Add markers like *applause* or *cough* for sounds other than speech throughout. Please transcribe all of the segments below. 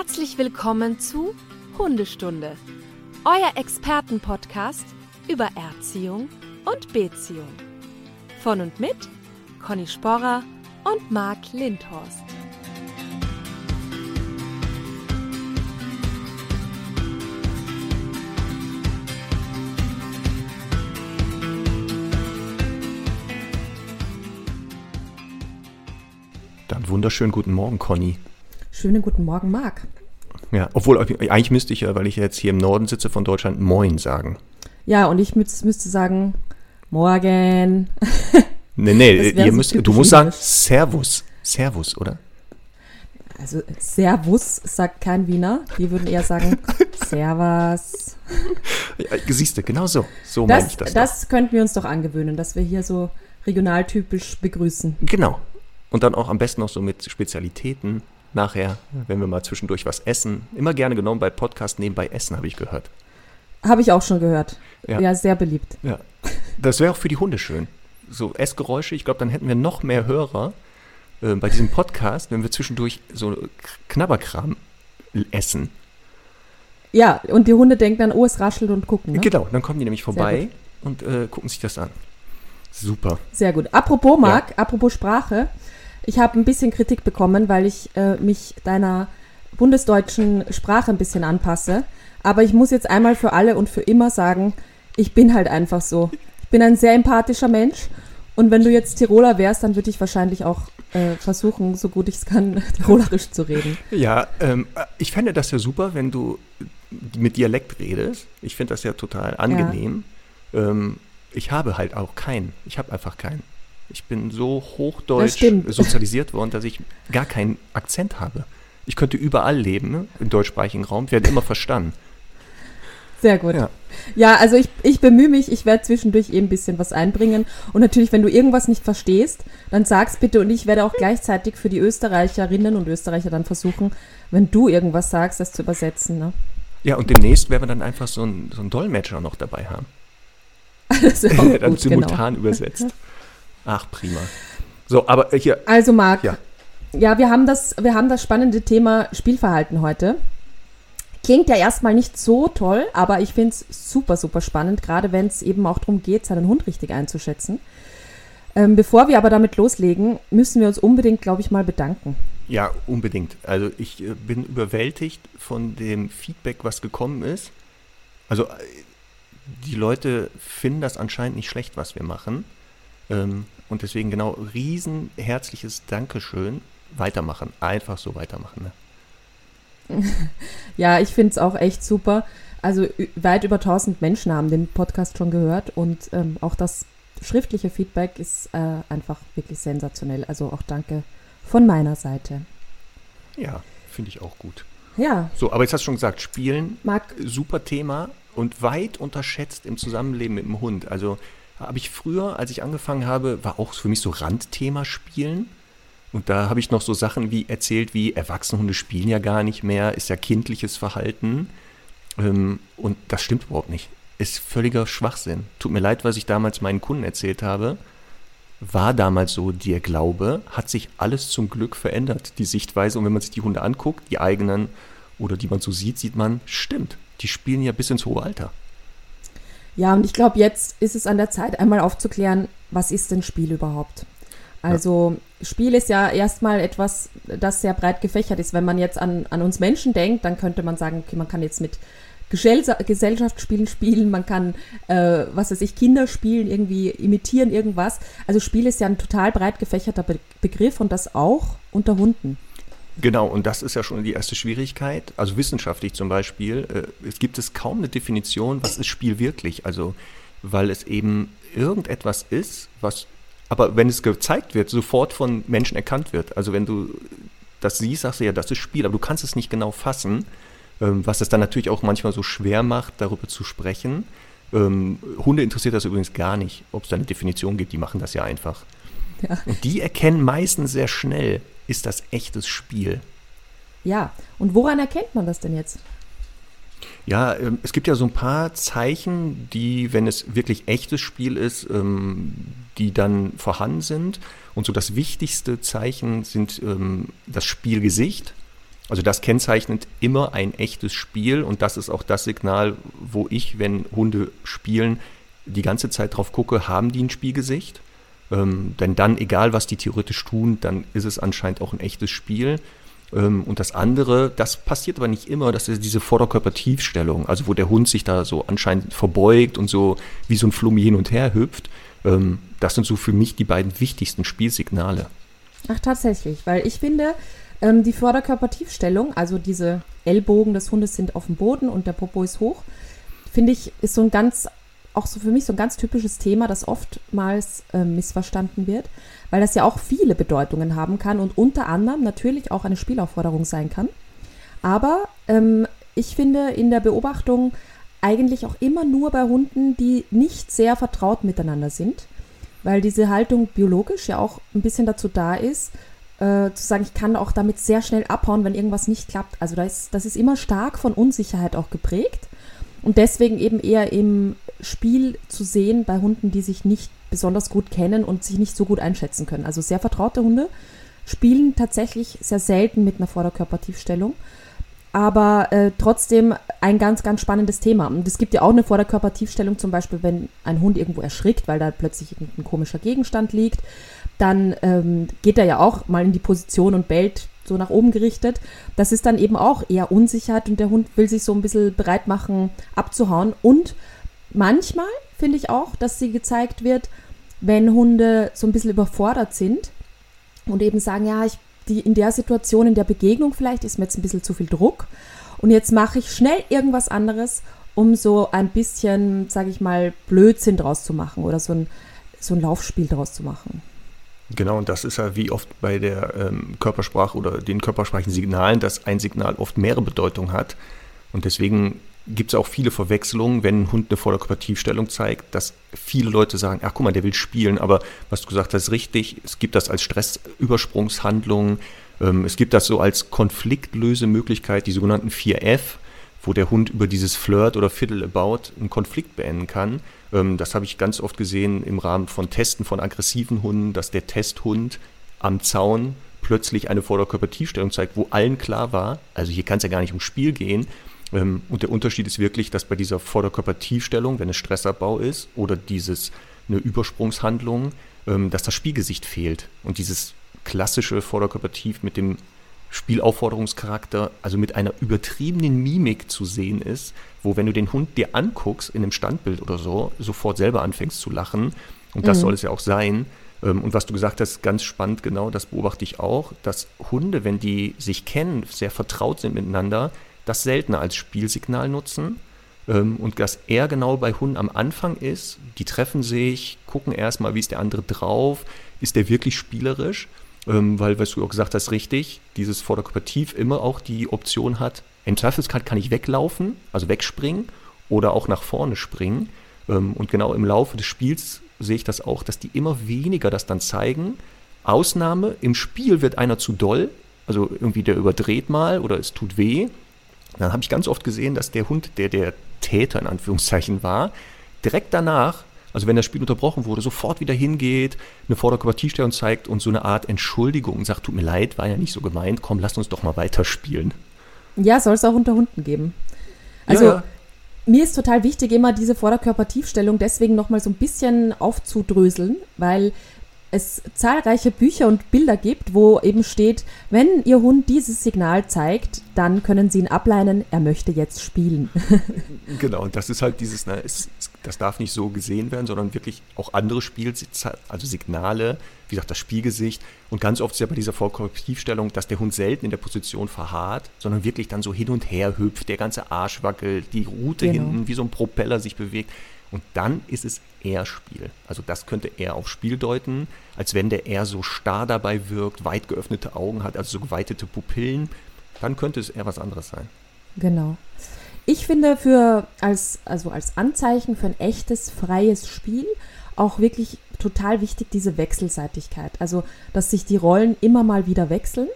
Herzlich willkommen zu Hundestunde, euer Expertenpodcast über Erziehung und Beziehung. Von und mit Conny Sporrer und Marc Lindhorst. Dann wunderschönen guten Morgen, Conny. Schönen guten Morgen, Marc. Ja, obwohl eigentlich müsste ich ja, weil ich jetzt hier im Norden sitze von Deutschland, Moin sagen. Ja, und ich müsste sagen, Morgen. *laughs* Nee, nee, ihr so müsst, du musst sagen. Servus. Servus, oder? Also Servus sagt kein Wiener. Die würden eher sagen *laughs* Servus. Ja, siehst du, genau so. So meine Das, ich das. das, könnten wir uns doch angewöhnen, dass wir hier so regionaltypisch begrüßen. doch. Genau. Und dann auch am besten noch so mit Spezialitäten nachher, wenn wir mal zwischendurch was essen. Immer gerne genommen bei Podcast nebenbei essen, habe ich gehört. Habe ich auch schon gehört. Ja. Ja, sehr beliebt. Ja. Das wäre auch für die Hunde schön. So Essgeräusche, ich glaube, dann hätten wir noch mehr Hörer äh, bei diesem Podcast, wenn wir zwischendurch so Knabberkram essen. Ja, und die Hunde denken dann, oh, es raschelt und gucken. Ne? Genau, dann kommen die nämlich vorbei und äh, gucken sich das an. Super. Sehr gut. Apropos, Marc, apropos Sprache. Ich habe ein bisschen Kritik bekommen, weil ich äh, mich deiner bundesdeutschen Sprache ein bisschen anpasse. Aber ich muss jetzt einmal für alle und für immer sagen, ich bin halt einfach so. Ich bin ein sehr empathischer Mensch. Und wenn du jetzt Tiroler wärst, dann würde ich wahrscheinlich auch äh, versuchen, so gut ich es kann, *laughs* Tirolerisch zu reden. Ja, ähm, ich fände das ja super, wenn du mit Dialekt redest. Ich finde das ja total angenehm. Ähm, ich habe halt auch keinen. Ich habe einfach keinen. Ich bin so hochdeutsch sozialisiert worden, dass ich gar keinen Akzent habe. Ich könnte überall leben, ne, im deutschsprachigen Raum, werde immer verstanden. Sehr gut. Ja. Ja, also ich, ich bemühe mich, ich werde zwischendurch eben ein bisschen was einbringen. Und natürlich, wenn du irgendwas nicht verstehst, dann sag's bitte und ich werde auch gleichzeitig für die Österreicherinnen und Österreicher dann versuchen, wenn du irgendwas sagst, das zu übersetzen. Ne? Ja, und demnächst werden wir dann einfach so einen, so einen Dolmetscher noch dabei haben, *laughs* Das ist auch *laughs* der dann gut, simultan genau. übersetzt. Ach, prima. So, aber äh, hier, Also Marc, Ja. ja, wir, haben das, wir haben das spannende Thema Spielverhalten heute. Klingt ja erstmal nicht so toll, aber ich finde es super, super spannend, gerade wenn es eben auch darum geht, seinen Hund richtig einzuschätzen. Ähm, bevor wir aber damit loslegen, müssen wir uns unbedingt, glaube ich, mal bedanken. Ja, unbedingt. Also ich äh, bin überwältigt von dem Feedback, was gekommen ist. Also äh, die Leute finden das anscheinend nicht schlecht, was wir machen. Ähm, und deswegen genau riesen herzliches Dankeschön. Weitermachen. Einfach so weitermachen. Ne? *laughs* Ja, ich finde es auch echt super. Also weit über 1000 Menschen haben den Podcast schon gehört und ähm, auch das schriftliche Feedback ist äh, einfach wirklich sensationell. Also auch danke von meiner Seite. Ja, finde ich auch gut. Ja, So, aber jetzt hast du schon gesagt, Spielen, Marc, super Thema und weit unterschätzt im Zusammenleben mit dem Hund. Also habe ich früher, als ich angefangen habe, war auch für mich so Randthema Spielen. Und da habe ich noch so Sachen wie erzählt, wie Erwachsenenhunde spielen ja gar nicht mehr, ist ja kindliches Verhalten. Ähm, und das stimmt überhaupt nicht. Ist völliger Schwachsinn. Tut mir leid, was ich damals meinen Kunden erzählt habe. War damals so der Glaube, hat sich alles zum Glück verändert, die Sichtweise. Und wenn man sich die Hunde anguckt, die eigenen oder die man so sieht, sieht man, stimmt, die spielen ja bis ins hohe Alter. Ja, und ich glaube, jetzt ist es an der Zeit, einmal aufzuklären, was ist denn Spiel überhaupt? Also Spiel ist ja erstmal etwas, das sehr breit gefächert ist. Wenn man jetzt an, an uns Menschen denkt, dann könnte man sagen, okay, man kann jetzt mit Gesell Gesellschaftsspielen spielen, man kann, äh, was weiß ich, Kinder spielen, irgendwie imitieren irgendwas. Also Spiel ist ja ein total breit gefächerter Be Begriff und das auch unter Hunden. Genau, und das ist ja schon die erste Schwierigkeit. Also wissenschaftlich zum Beispiel, äh, es gibt es kaum eine Definition, was ist Spiel wirklich. Also, weil es eben irgendetwas ist, was, aber wenn es gezeigt wird, sofort von Menschen erkannt wird. Also wenn du das siehst, sagst du ja, das ist Spiel, aber du kannst es nicht genau fassen, ähm, was es dann natürlich auch manchmal so schwer macht, darüber zu sprechen. Ähm, Hunde interessiert das übrigens gar nicht, ob es da eine Definition gibt, die machen das ja einfach. Ja. Und die erkennen meistens sehr schnell, ist das echtes Spiel. Ja, und woran erkennt man das denn jetzt? Ja, ähm, es gibt ja so ein paar Zeichen, die, wenn es wirklich echtes Spiel ist, ähm, die dann vorhanden sind. Und so das wichtigste Zeichen sind ähm, das Spielgesicht Also das kennzeichnet immer ein echtes Spiel und das ist auch das Signal, wo ich, wenn Hunde spielen, die ganze Zeit drauf gucke, haben die ein Spielgesicht? Ähm, denn dann, egal was die theoretisch tun, dann ist es anscheinend auch ein echtes Spiel. Ähm, und das andere, das passiert aber nicht immer, das ist diese Vorderkörpertiefstellung, also wo der Hund sich da so anscheinend verbeugt und so wie so ein Flummi hin und her hüpft. Ähm, das sind so für mich die beiden wichtigsten Spielsignale. Ach, tatsächlich, weil ich finde, ähm, die Vorderkörpertiefstellung, also diese Ellbogen des Hundes sind auf dem Boden und der Popo ist hoch, finde ich, ist so ein ganz, auch so für mich so ein ganz typisches Thema, das oftmals äh, missverstanden wird, weil das ja auch viele Bedeutungen haben kann und unter anderem natürlich auch eine Spielaufforderung sein kann. Aber ähm, ich finde in der Beobachtung eigentlich auch immer nur bei Hunden, die nicht sehr vertraut miteinander sind, weil diese Haltung biologisch ja auch ein bisschen dazu da ist, äh, zu sagen, ich kann auch damit sehr schnell abhauen, wenn irgendwas nicht klappt. Also das das ist immer stark von Unsicherheit auch geprägt und deswegen eben eher im Spiel zu sehen bei Hunden, die sich nicht besonders gut kennen und sich nicht so gut einschätzen können. Also sehr vertraute Hunde spielen tatsächlich sehr selten mit einer Vorderkörpertiefstellung aber äh, trotzdem ein ganz, ganz spannendes Thema. Und es gibt ja auch eine Vorderkörpertiefstellung, zum Beispiel, wenn ein Hund irgendwo erschrickt, weil da plötzlich ein komischer Gegenstand liegt, dann ähm, geht er ja auch mal in die Position und bellt so nach oben gerichtet. Das ist dann eben auch eher Unsicherheit und der Hund will sich so ein bisschen bereit machen, abzuhauen. Und manchmal finde ich auch, dass sie gezeigt wird, wenn Hunde so ein bisschen überfordert sind und eben sagen, ja, ich die in der Situation, in der Begegnung vielleicht, ist mir jetzt ein bisschen zu viel Druck. Und jetzt mache ich schnell irgendwas anderes, um so ein bisschen, sage ich mal, Blödsinn draus zu machen oder so ein, so ein Laufspiel draus zu machen. Genau, und das ist ja wie oft bei der ähm, Körpersprache oder den körpersprachlichen Signalen, dass ein Signal oft mehrere Bedeutungen hat. Und deswegen gibt es auch viele Verwechslungen, wenn ein Hund eine Vorderkörpertiefstellung zeigt, dass viele Leute sagen, ach guck mal, der will spielen, aber was du gesagt hast, ist richtig, es gibt das als Stressübersprungshandlung, ähm, es gibt das so als Konfliktlösemöglichkeit, die sogenannten 4F, wo der Hund über dieses Flirt oder Fiddle About einen Konflikt beenden kann. Ähm, das habe ich ganz oft gesehen im Rahmen von Testen von aggressiven Hunden, dass der Testhund am Zaun plötzlich eine Vorderkörpertiefstellung zeigt, wo allen klar war, also hier kann es ja gar nicht ums Spiel gehen, und der Unterschied ist wirklich, dass bei dieser Vorderkörpertiefstellung, wenn es Stressabbau ist, oder dieses eine Übersprungshandlung, ähm, dass das Spielgesicht fehlt. Und dieses klassische Vorderkörpertief mit dem Spielaufforderungscharakter, also mit einer übertriebenen Mimik zu sehen ist, wo, wenn du den Hund dir anguckst in einem Standbild oder so, sofort selber anfängst zu lachen. Und das mhm. soll es ja auch sein. Ähm, und was du gesagt hast, ganz spannend, genau, das beobachte ich auch, dass Hunde, wenn die sich kennen, sehr vertraut sind miteinander, das seltener als Spielsignal nutzen ähm, und dass er genau bei Hunden am Anfang ist. Die treffen sich, gucken erstmal, wie ist der andere drauf, ist der wirklich spielerisch, ähm, weil, was du auch gesagt hast, richtig, dieses Vorderkooperativ immer auch die Option hat, im Zweifelsfall kann ich weglaufen, also wegspringen oder auch nach vorne springen. Ähm, und genau im Laufe des Spiels sehe ich das auch, dass die immer weniger das dann zeigen. Ausnahme, im Spiel wird einer zu doll, also irgendwie der überdreht mal oder es tut weh dann habe ich ganz oft gesehen, dass der Hund, der der Täter in Anführungszeichen war, direkt danach, also wenn das Spiel unterbrochen wurde, sofort wieder hingeht, eine Vorderkörpertiefstellung zeigt und so eine Art Entschuldigung und sagt, tut mir leid, war ja nicht so gemeint, komm, lass uns doch mal weiterspielen. Ja, soll es auch unter Hunden geben. Also ja, ja. mir ist total wichtig, immer diese Vorderkörpertiefstellung deswegen nochmal so ein bisschen aufzudröseln, weil es zahlreiche Bücher und Bilder gibt, wo eben steht, wenn Ihr Hund dieses Signal zeigt, dann können Sie ihn ableinen, er möchte jetzt spielen. *laughs* genau, und das ist halt dieses, ne, es, das darf nicht so gesehen werden, sondern wirklich auch andere Spiel, also Signale, wie gesagt, das Spielgesicht. Und ganz oft ist ja bei dieser Vollkorrektivstellung, dass der Hund selten in der Position verharrt, sondern wirklich dann so hin und her hüpft, der ganze Arsch wackelt, die Rute genau. hinten wie so ein Propeller sich bewegt. Und dann ist es eher Spiel. Also das könnte eher auf Spiel deuten, als wenn der eher so starr dabei wirkt, weit geöffnete Augen hat, also so geweitete Pupillen. Dann könnte es eher was anderes sein. Genau. Ich finde für als, also als Anzeichen für ein echtes, freies Spiel auch wirklich total wichtig diese Wechselseitigkeit. Also, dass sich die Rollen immer mal wieder wechseln.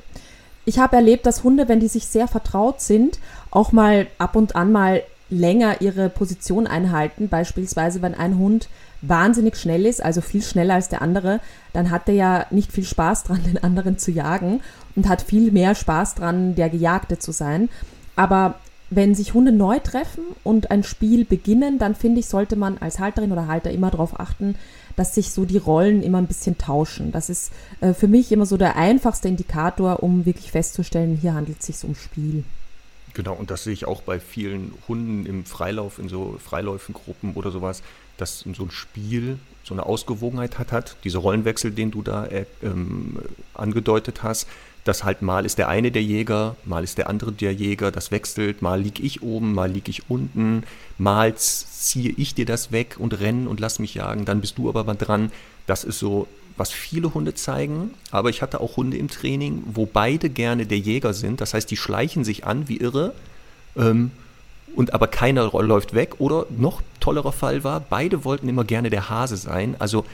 Ich habe erlebt, dass Hunde, wenn die sich sehr vertraut sind, auch mal ab und an mal länger ihre Position einhalten. Beispielsweise, wenn ein Hund wahnsinnig schnell ist, also viel schneller als der andere, dann hat er ja nicht viel Spaß dran, den anderen zu jagen und hat viel mehr Spaß dran, der Gejagte zu sein. Aber wenn sich Hunde neu treffen und ein Spiel beginnen, dann finde ich, sollte man als Halterin oder Halter immer darauf achten, dass sich so die Rollen immer ein bisschen tauschen. Das ist äh, für mich immer so der einfachste Indikator, um wirklich festzustellen, hier handelt es sich um Spiel. Genau, und das sehe ich auch bei vielen Hunden im Freilauf, in so Freiläufengruppen oder sowas, dass so ein Spiel so eine Ausgewogenheit hat, hat. Diese Rollenwechsel, den du da äh, ähm, angedeutet hast, dass halt mal ist der eine der Jäger, mal ist der andere der Jäger, das wechselt, mal lieg ich oben, mal lieg ich unten, mal ziehe ich dir das weg und renne und lass mich jagen, dann bist du aber mal dran. Das ist so, was viele Hunde zeigen, aber ich hatte auch Hunde im Training, wo beide gerne der Jäger sind, das heißt, die schleichen sich an wie irre ähm, und aber keiner läuft weg oder noch tollerer Fall war, beide wollten immer gerne der Hase sein, also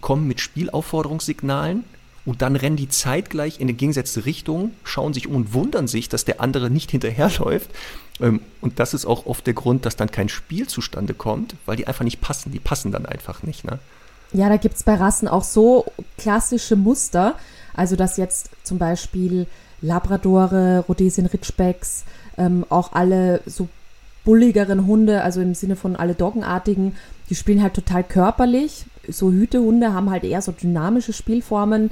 kommen mit Spielaufforderungssignalen, und dann rennen die zeitgleich in die gegensätzliche Richtung, schauen sich um und wundern sich, dass der andere nicht *laughs* hinterherläuft. Ähm, und das ist auch oft der Grund, dass dann kein Spiel zustande kommt, weil die einfach nicht passen. Die passen dann einfach nicht. Ne? Ja, da gibt es bei Rassen auch so klassische Muster. Also, dass jetzt zum Beispiel Labradore, Rhodesien Ridgebacks, ähm, auch alle so bulligeren Hunde, also im Sinne von alle Doggenartigen, die spielen halt total körperlich. So Hütehunde haben halt eher so dynamische Spielformen.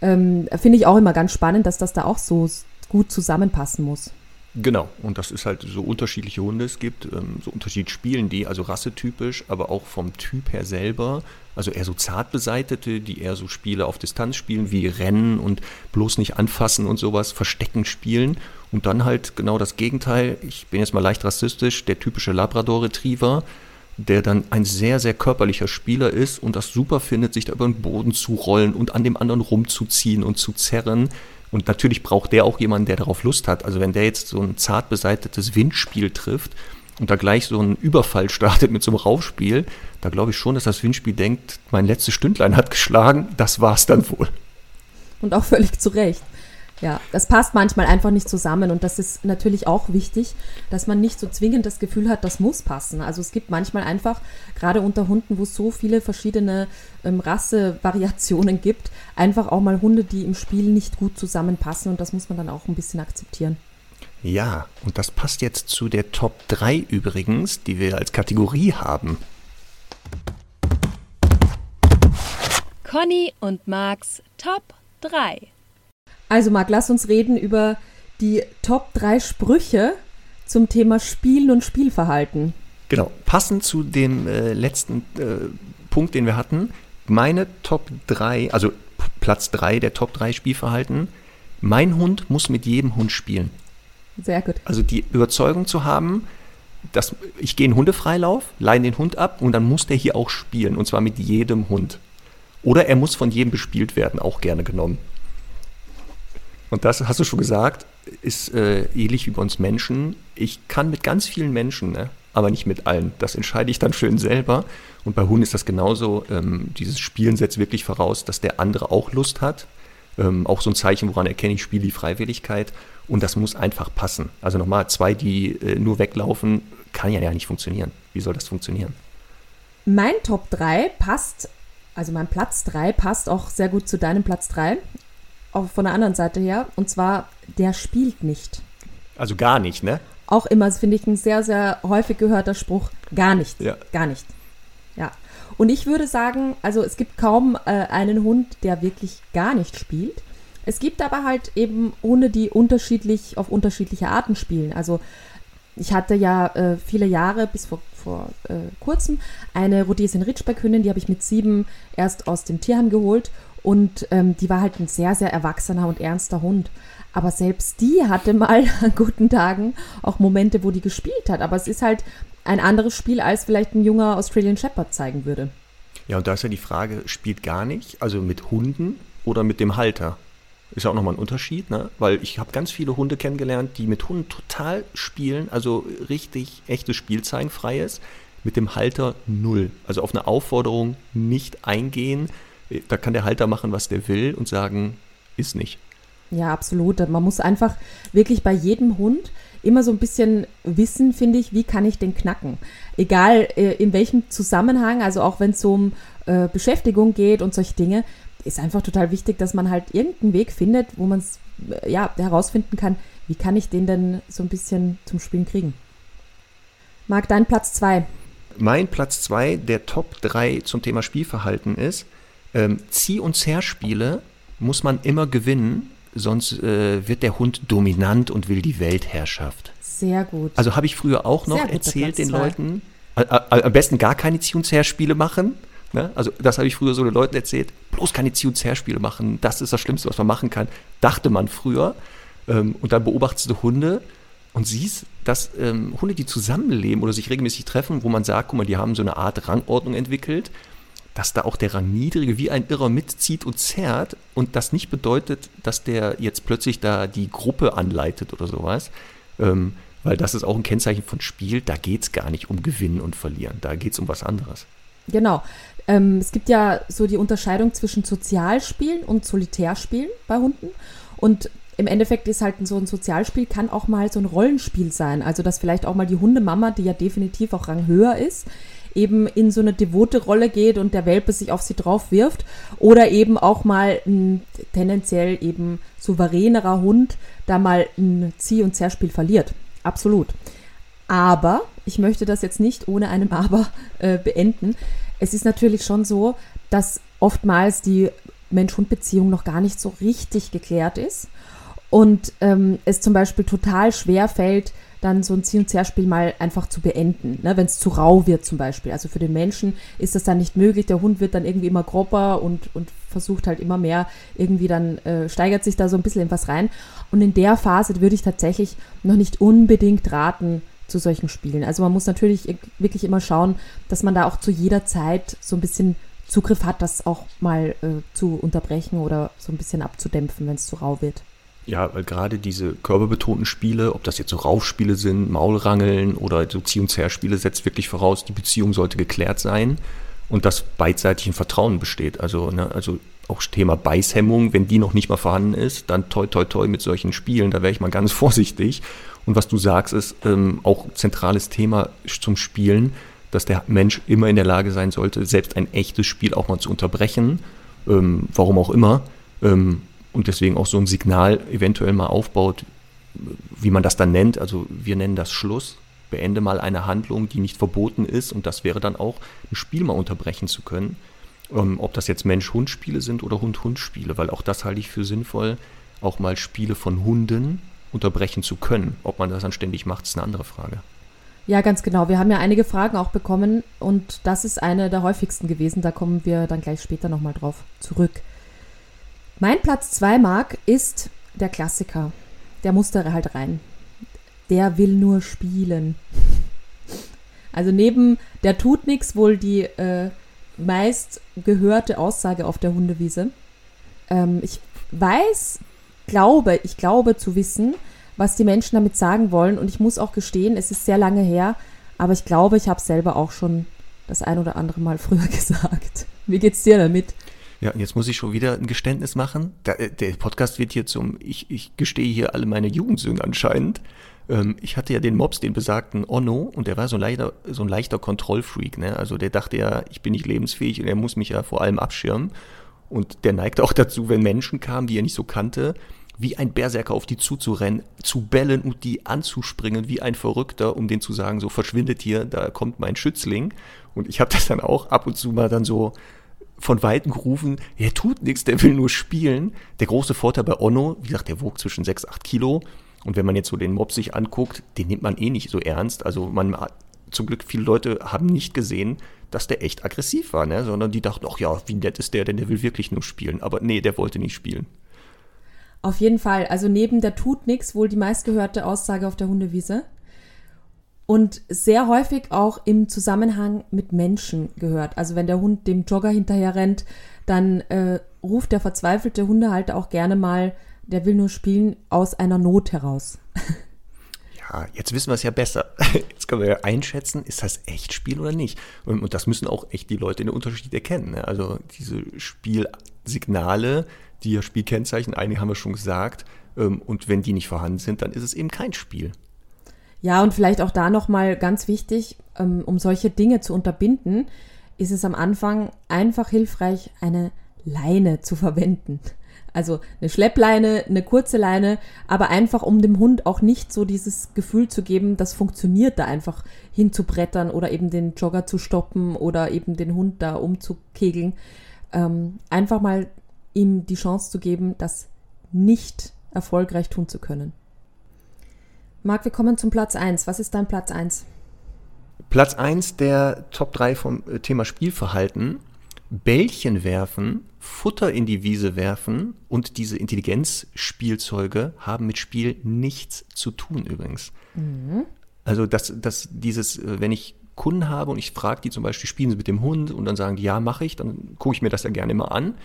Ähm, Finde ich auch immer ganz spannend, dass das da auch so gut zusammenpassen muss. Genau, und das ist halt so unterschiedliche Hunde es gibt, ähm, so unterschiedlich spielen die, also rassetypisch, aber auch vom Typ her selber, also eher so zart beseitete, die eher so Spiele auf Distanz spielen, wie Rennen und bloß nicht anfassen und sowas, Verstecken spielen und dann halt genau das Gegenteil, ich bin jetzt mal leicht rassistisch, der typische Labrador Retriever, der dann ein sehr, sehr körperlicher Spieler ist und das super findet, sich da über den Boden zu rollen und an dem anderen rumzuziehen und zu zerren. Und natürlich braucht der auch jemanden, der darauf Lust hat. Also wenn der jetzt so ein zart beseitetes Windspiel trifft und da gleich so einen Überfall *laughs* startet mit so einem Raufspiel, da glaube ich schon, dass das Windspiel denkt, mein letztes Stündlein hat geschlagen, das war's dann wohl. Und auch völlig zu Recht. Ja, das passt manchmal einfach nicht zusammen und das ist natürlich auch wichtig, dass man nicht so zwingend das Gefühl hat, das muss passen. Also es gibt manchmal einfach, gerade unter Hunden, wo es so viele verschiedene ähm, Rassevariationen *laughs* gibt, einfach auch mal Hunde, die im Spiel nicht gut zusammenpassen und das muss man dann auch ein bisschen akzeptieren. Ja, und das passt jetzt zu der Top 3 übrigens, die wir als Kategorie haben. Conny und Marks Top 3. Also Marc, lass uns reden über die Top 3 Sprüche zum Thema Spielen und Spielverhalten. Genau, passend zu dem äh, letzten äh, Punkt, den wir hatten, meine Top 3, also Platz 3 der Top 3 Spielverhalten, mein Hund muss mit jedem Hund spielen. Sehr gut. Also die Überzeugung zu haben, dass ich gehe in Hundefreilauf, leihe den Hund ab und dann muss der hier auch spielen und zwar mit jedem Hund. Oder er muss von jedem bespielt werden, auch gerne genommen. Und das hast du schon gesagt, ist äh, ähnlich wie bei uns Menschen. Ich kann mit ganz vielen Menschen, ne, aber nicht mit allen. Das entscheide ich dann schön selber. Und bei Hunden ist das genauso. Ähm, dieses Spielen setzt wirklich voraus, dass der andere auch Lust hat. Ähm, auch so ein Zeichen, woran erkenne ich Spiel die Freiwilligkeit. Und das muss einfach passen. Also nochmal, zwei, die äh, nur weglaufen, kann ja nicht funktionieren. Wie soll das funktionieren? Mein Top 3 passt, also mein Platz 3 passt auch sehr gut zu deinem Platz 3 auch von der anderen Seite her. Und zwar, der spielt nicht. Also gar nicht, ne? Auch immer, finde ich, ein sehr, sehr häufig gehörter Spruch. Gar nicht. Ja. Gar nicht. Ja. Und ich würde sagen, also es gibt kaum äh, einen Hund, der wirklich gar nicht spielt. Es gibt aber halt eben Hunde, die unterschiedlich auf unterschiedliche Arten spielen. Also ich hatte ja äh, viele Jahre bis vor, vor äh, kurzem eine Rhodesien Ridgeback-Hündin, die habe ich mit sieben erst aus dem Tierheim geholt und ähm, die war halt ein sehr, sehr erwachsener und ernster Hund. Aber selbst die hatte mal *laughs* an guten Tagen auch Momente, wo die gespielt hat. Aber es ist halt ein anderes Spiel, als vielleicht ein junger Australian Shepherd zeigen würde. Ja, und da ist ja die Frage, spielt gar nicht, also mit Hunden oder mit dem Halter? Ist ja auch nochmal ein Unterschied, ne? Weil ich habe ganz viele Hunde kennengelernt, die mit Hunden total spielen, also richtig echtes Spiel zeigen, freies. Mit dem Halter null. Also auf eine Aufforderung nicht eingehen, da kann der Halter machen, was der will und sagen, ist nicht. Ja, absolut. Man muss einfach wirklich bei jedem Hund immer so ein bisschen wissen, finde ich, wie kann ich den knacken. Egal äh, in welchem Zusammenhang, also auch wenn es um äh, Beschäftigung geht und solche Dinge, ist einfach total wichtig, dass man halt irgendeinen Weg findet, wo man es äh, ja, herausfinden kann, wie kann ich den denn so ein bisschen zum Spielen kriegen. Marc, dein Platz 2. Mein Platz 2 der Top 3 zum Thema Spielverhalten ist, ähm, Zieh- und Zerspiele muss man immer gewinnen, sonst äh, wird der Hund dominant und will die Weltherrschaft. Sehr gut. Also habe ich früher auch noch erzählt den. Leuten, am besten gar keine Zieh- und Zerspiele machen. Ne? Also das habe ich früher so den Leuten erzählt, bloß keine Zieh- und Zerspiele machen, das ist das Schlimmste, was man machen kann, dachte man früher. Ähm, und dann beobachtest du Hunde und siehst, dass ähm, Hunde, die zusammenleben oder sich regelmäßig treffen, wo man sagt, guck mal, die haben so eine Art Rangordnung entwickelt, dass da auch der Rangniedrige wie ein Irrer mitzieht und zerrt und das nicht bedeutet, dass der jetzt plötzlich da die Gruppe anleitet oder sowas. Ähm, weil das ist auch ein Kennzeichen von Spiel, da geht es gar nicht um Gewinnen und Verlieren, da geht es um was anderes. Genau. Ähm, es gibt ja so die Unterscheidung zwischen Sozialspielen und Solitärspielen bei Hunden. Und im Endeffekt ist halt so ein Sozialspiel, kann auch mal so ein Rollenspiel sein. Also, dass vielleicht auch mal die Hundemama, die ja definitiv auch Rang höher ist, eben in so eine devote Rolle geht und der Welpe sich auf sie drauf wirft oder eben auch mal ein tendenziell eben souveränerer Hund da mal ein Zieh- und Zerspiel verliert. Absolut. Aber ich möchte das jetzt nicht ohne einem Aber äh, beenden. Es ist natürlich schon so, dass oftmals die Mensch-Hund-Beziehung noch gar nicht so richtig geklärt ist und ähm, es zum Beispiel total schwer fällt, dann so ein Zieh- und Zerspiel mal einfach zu beenden, ne? wenn es zu rau wird zum Beispiel. Also für den Menschen ist das dann nicht möglich. Der Hund wird dann irgendwie immer grober und, und versucht halt immer mehr, irgendwie dann äh, steigert sich da so ein bisschen in was rein. Und in der Phase würde ich tatsächlich noch nicht unbedingt raten zu solchen Spielen. Also man muss natürlich wirklich immer schauen, dass man da auch zu jeder Zeit so ein bisschen Zugriff hat, das auch mal äh, zu unterbrechen oder so ein bisschen abzudämpfen, wenn es zu rau wird. Ja, weil gerade diese körperbetonten Spiele, ob das jetzt so Raufspiele sind, Maulrangeln oder so Zieh- und Zerspiele, setzt wirklich voraus, die Beziehung sollte geklärt sein und dass beidseitig ein Vertrauen besteht. Also, ne, also auch Thema Beißhemmung, wenn die noch nicht mal vorhanden ist, dann toi toi toi mit solchen Spielen, da wäre ich mal ganz *laughs* vorsichtig. Und was du sagst, ist ähm, auch zentrales Thema zum Spielen, dass der Mensch immer in der Lage sein sollte, selbst ein echtes Spiel auch mal zu unterbrechen, ähm, warum auch immer. Ähm, und deswegen auch so ein Signal eventuell mal aufbaut, wie man das dann nennt. Also wir nennen das Schluss. Beende mal eine Handlung, die nicht verboten ist. Und das wäre dann auch, ein Spiel mal unterbrechen zu können. Ähm, ob das jetzt Mensch-Hund-Spiele sind oder Hund-Hund-Spiele, weil auch das halte ich für sinnvoll, auch mal Spiele von Hunden unterbrechen zu können. Ob man das dann ständig macht, ist eine andere Frage. Ja, ganz genau. Wir haben ja einige Fragen auch bekommen und das ist eine der häufigsten gewesen. Da kommen wir dann gleich später nochmal drauf zurück. Mein Platz 2, Marc, ist der Klassiker. Der musste halt rein. Der will nur spielen. Also neben der tut nichts wohl die äh, meist gehörte Aussage auf der Hundewiese. Ähm, ich weiß, glaube, ich glaube zu wissen, was die Menschen damit sagen wollen. Und ich muss auch gestehen, es ist sehr lange her, aber ich glaube, ich habe selber auch schon das ein oder andere Mal *laughs* früher gesagt. Wie geht's dir damit? Ja, jetzt muss ich schon wieder ein Geständnis machen. Der, äh, der Podcast wird hier zum, ich, ich gestehe hier alle meine Jugendsünden anscheinend. Ähm, ich hatte ja den Mops, den besagten Onno, und der war so ein leichter, so ein leichter Kontrollfreak. Ne? Also der dachte ja, ich bin nicht lebensfähig und er muss mich ja vor allem abschirmen. Und der neigte auch dazu, wenn Menschen kamen, die er nicht so kannte, wie ein Berserker auf die zuzurennen, zu bellen und die anzuspringen wie ein Verrückter, um denen zu sagen, so verschwindet hier, da kommt mein Schützling. Und ich habe das dann auch ab und zu mal dann so von Weitem gerufen, er tut nichts, der will nur spielen. Der große Vorteil bei Onno, wie gesagt, der wog zwischen 6, 8 Kilo. Und wenn man jetzt so den Mob sich anguckt, den nimmt man eh nicht so ernst. Also man zum Glück viele Leute haben nicht gesehen, dass der echt aggressiv war, ne? sondern die dachten, ach ja, wie nett ist der, denn der will wirklich nur spielen. Aber nee, der wollte nicht spielen. Auf jeden Fall. Also neben der tut nichts wohl die meistgehörte Aussage auf der Hundewiese und sehr häufig auch im Zusammenhang mit Menschen gehört. Also wenn der Hund dem Jogger hinterher rennt, dann äh, ruft der verzweifelte Hundehalter auch gerne mal, der will nur spielen, aus einer Not heraus. *laughs* ja, jetzt wissen wir es ja besser. *laughs* Jetzt können wir ja einschätzen, ist das echt Spiel oder nicht? Und, und das müssen auch echt die Leute in den Unterschied erkennen. Ne? Also diese Spielsignale, die ja Spielkennzeichen, einige haben wir schon gesagt, ähm, und wenn die nicht vorhanden sind, dann ist es eben kein Spiel. Ja, und vielleicht auch da nochmal ganz wichtig, ähm, um solche Dinge zu unterbinden, ist es am Anfang einfach hilfreich, eine Leine zu verwenden. Also eine Schleppleine, eine kurze Leine, aber einfach um dem Hund auch nicht so dieses Gefühl zu geben, das funktioniert da einfach hinzubrettern oder eben den Jogger zu stoppen oder eben den Hund da umzukegeln. Ähm, einfach mal ihm die Chance zu geben, das nicht erfolgreich tun zu können. Marc, wir kommen zum Platz 1. Was ist dein Platz 1? Platz 1 der Top 3 vom äh, Thema Spielverhalten. Bällchen werfen, Futter in die Wiese werfen und diese Intelligenzspielzeuge haben mit Spiel nichts zu tun übrigens. Mhm. Also dass, dass dieses, äh, wenn ich Kunden habe und ich frage die zum Beispiel, spielen sie mit dem Hund und dann sagen die, ja, mache ich, dann gucke ich mir das ja gerne immer an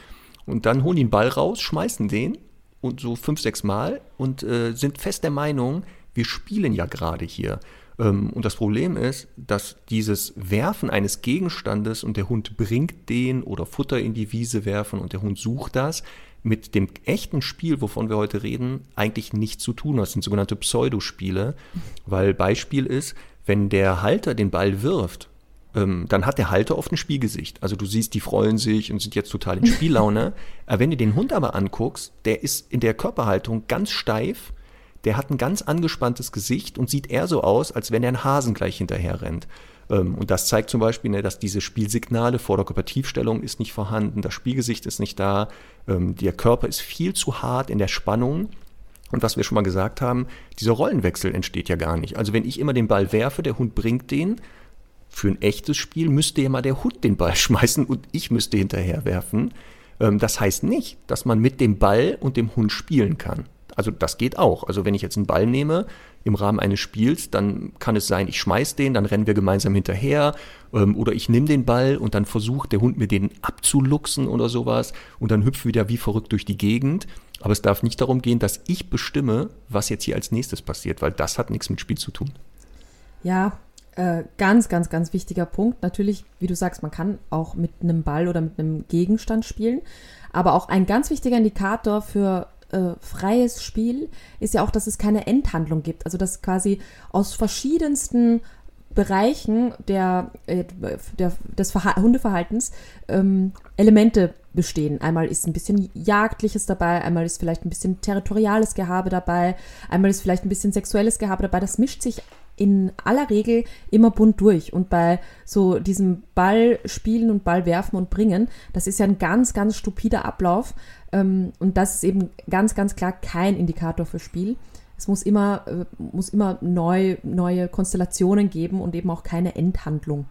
und dann holen die einen Ball raus, schmeißen den und so fünf, sechs Mal und äh, sind fest der Meinung, wir spielen ja gerade hier. Ähm, und das Problem ist, dass dieses Werfen eines Gegenstandes und der Hund bringt den oder Futter in die Wiese werfen und der Hund sucht das, mit dem echten Spiel, wovon wir heute reden, eigentlich nichts zu tun hat. Das sind sogenannte Pseudospiele, weil Beispiel ist, wenn der Halter den Ball wirft, ähm, dann hat der Halter oft ein Spielgesicht. Also du siehst, die freuen sich und sind jetzt total in Spiellaune. *laughs* wenn du den Hund aber anguckst, der ist in der Körperhaltung ganz steif der hat ein ganz angespanntes Gesicht und sieht eher so aus, als wenn er einen Hasen gleich hinterher rennt. Ähm, und das zeigt zum Beispiel, ne, dass diese Spielsignale, Vorderkörpertiefstellung ist nicht vorhanden, das Spielgesicht ist nicht da, ähm, der Körper ist viel zu hart in der Spannung. Und was wir schon mal gesagt haben, dieser Rollenwechsel entsteht ja gar nicht. Also wenn ich immer den Ball werfe, der Hund bringt den, für ein echtes Spiel müsste ja mal der Hund den Ball *laughs* schmeißen und ich müsste hinterher werfen. Ähm, das heißt nicht, dass man mit dem Ball und dem Hund spielen kann. Also das geht auch. Also wenn ich jetzt einen Ball nehme im Rahmen eines Spiels, dann kann es sein, ich schmeiß den, dann rennen wir gemeinsam hinterher ähm, oder ich nehme den Ball und dann versucht der Hund mir den abzuluxen oder sowas und dann hüpfen wir wieder wie verrückt durch die Gegend. Aber es darf nicht darum gehen, dass ich bestimme, was jetzt hier als nächstes passiert, weil das hat nichts mit Spiel zu tun. Ja, äh, ganz, ganz, ganz wichtiger Punkt. Natürlich, wie du sagst, man kann auch mit einem Ball oder mit einem Gegenstand spielen. Aber auch ein ganz wichtiger Indikator für äh, freies Spiel ist ja auch, dass es keine Endhandlung gibt. Also dass quasi aus verschiedensten Bereichen der, äh, der, des Verha Hundeverhaltens ähm, Elemente bestehen. Einmal ist ein bisschen Jagdliches dabei, einmal ist vielleicht ein bisschen territoriales Gehabe dabei, einmal ist vielleicht ein bisschen sexuelles Gehabe dabei. Das mischt sich in aller Regel immer bunt durch. Und bei so diesem Ball spielen und Ball werfen und bringen, das ist ja ein ganz, ganz stupider Ablauf. Ähm, und das ist eben ganz, ganz klar kein Indikator für Spiel. Es muss immer, äh, muss immer neu, neue Konstellationen geben und eben auch keine Endhandlung.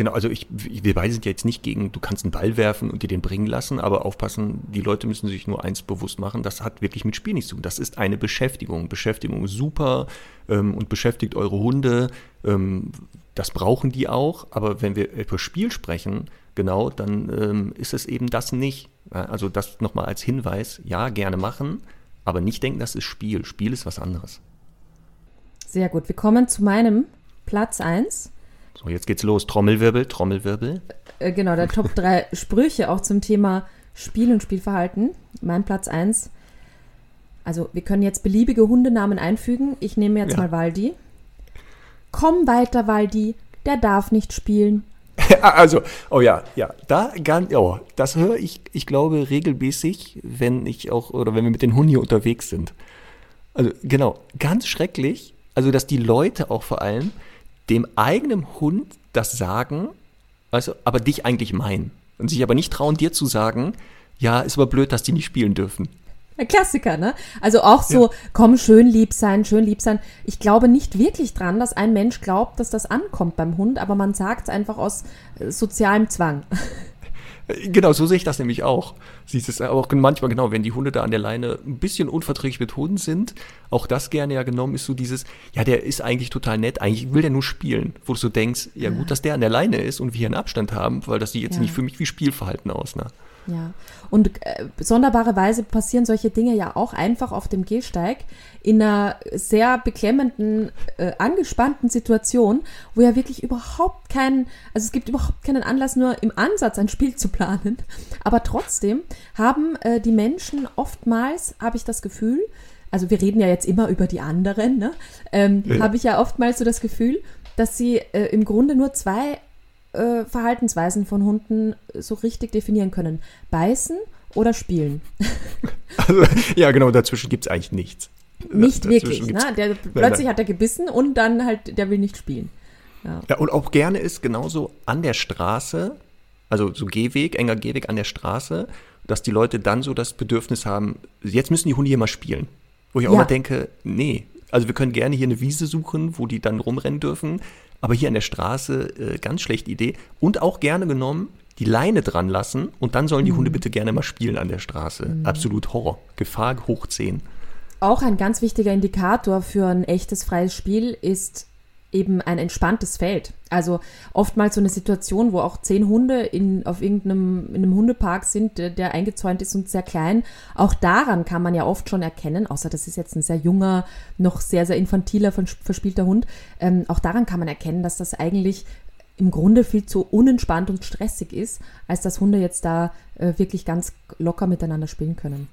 Genau, also ich, wir beide sind ja jetzt nicht gegen, du kannst einen Ball werfen und dir den bringen lassen, aber aufpassen, die Leute müssen sich nur eins bewusst machen, das hat wirklich mit Spiel nichts zu tun. Das ist eine Beschäftigung. Beschäftigung ist super ähm, und beschäftigt eure Hunde. Ähm, das brauchen die auch, aber wenn wir über Spiel sprechen, genau, dann ähm, ist es eben das nicht. Also das nochmal als Hinweis, ja, gerne machen, aber nicht denken, das ist Spiel. Spiel ist was anderes. Sehr gut. Wir kommen zu meinem Platz 1. So, jetzt geht's los. Trommelwirbel, Trommelwirbel. Äh, genau, der Top *laughs* 3 Sprüche auch zum Thema Spiel und Spielverhalten. Mein Platz 1. Also, wir können jetzt beliebige Hundenamen einfügen. Ich nehme jetzt ja. mal Waldi. Komm weiter, Waldi. Der darf nicht spielen. *laughs* also, oh ja, ja, da ganz, oh, das höre ich, ich glaube, regelmäßig, wenn ich auch, oder wenn wir mit den Hunden hier unterwegs sind. Also, genau, ganz schrecklich, also, dass die Leute auch vor allem dem eigenen Hund das sagen, also, aber dich eigentlich meinen. Und sich aber nicht trauen, dir zu sagen, ja, ist aber blöd, dass die nicht spielen dürfen. Ein Klassiker, ne? Also auch so, ja. komm, schön lieb sein, schön lieb sein. Ich glaube nicht wirklich dran, dass ein Mensch glaubt, dass das ankommt beim Hund, aber man sagt es einfach aus äh, sozialem Zwang. *laughs* Genau, so sehe ich das nämlich auch. Siehst es auch manchmal genau, wenn die Hunde da an der Leine ein bisschen unverträglich mit Hunden sind, auch das gerne ja genommen ist so dieses, ja, der ist eigentlich total nett, eigentlich will der nur spielen, wo du so denkst, ja, ja. gut, dass der an der Leine ist und wir einen Abstand haben, weil das sieht jetzt ja. nicht für mich wie Spielverhalten aus, ne? Ja, und äh, sonderbarerweise passieren solche Dinge ja auch einfach auf dem Gehsteig in einer sehr beklemmenden, äh, angespannten Situation, wo ja wirklich überhaupt keinen, also es gibt überhaupt keinen Anlass, nur im Ansatz ein Spiel zu planen. Aber trotzdem haben äh, die Menschen oftmals, habe ich das Gefühl, also wir reden ja jetzt immer über die anderen, ne? ähm, ja. habe ich ja oftmals so das Gefühl, dass sie äh, im Grunde nur zwei äh, Verhaltensweisen von Hunden so richtig definieren können. Beißen oder spielen. *laughs* Also, ja, genau, dazwischen gibt es eigentlich nichts. Nicht wirklich, ne? Der, plötzlich hat er gebissen und dann halt, der will nicht spielen. Ja. ja, und auch gerne ist genauso an der Straße, also so Gehweg, enger Gehweg an der Straße, dass die Leute dann so das Bedürfnis haben, jetzt müssen die Hunde hier mal spielen. Wo ich auch ja. mal denke, nee, also wir können gerne hier eine Wiese suchen, wo die dann rumrennen dürfen, aber hier an der Straße, äh, ganz schlechte Idee. Und auch gerne genommen, die Leine dran lassen und dann sollen die mhm. Hunde bitte gerne mal spielen an der Straße. Mhm. Absolut Horror. Gefahr hoch 10. Auch ein ganz wichtiger Indikator für ein echtes freies Spiel ist eben ein entspanntes Feld. Also oftmals so eine Situation, wo auch zehn Hunde in, auf irgendeinem in einem Hundepark sind, der, der, eingezäunt ist und sehr klein. Auch daran kann man ja oft schon erkennen, außer das ist jetzt ein sehr junger, noch sehr, sehr infantiler, verspielter Hund, ähm, auch daran kann man erkennen, dass das eigentlich im Grunde viel zu unentspannt und stressig ist, als dass Hunde jetzt da äh, wirklich ganz locker miteinander spielen können.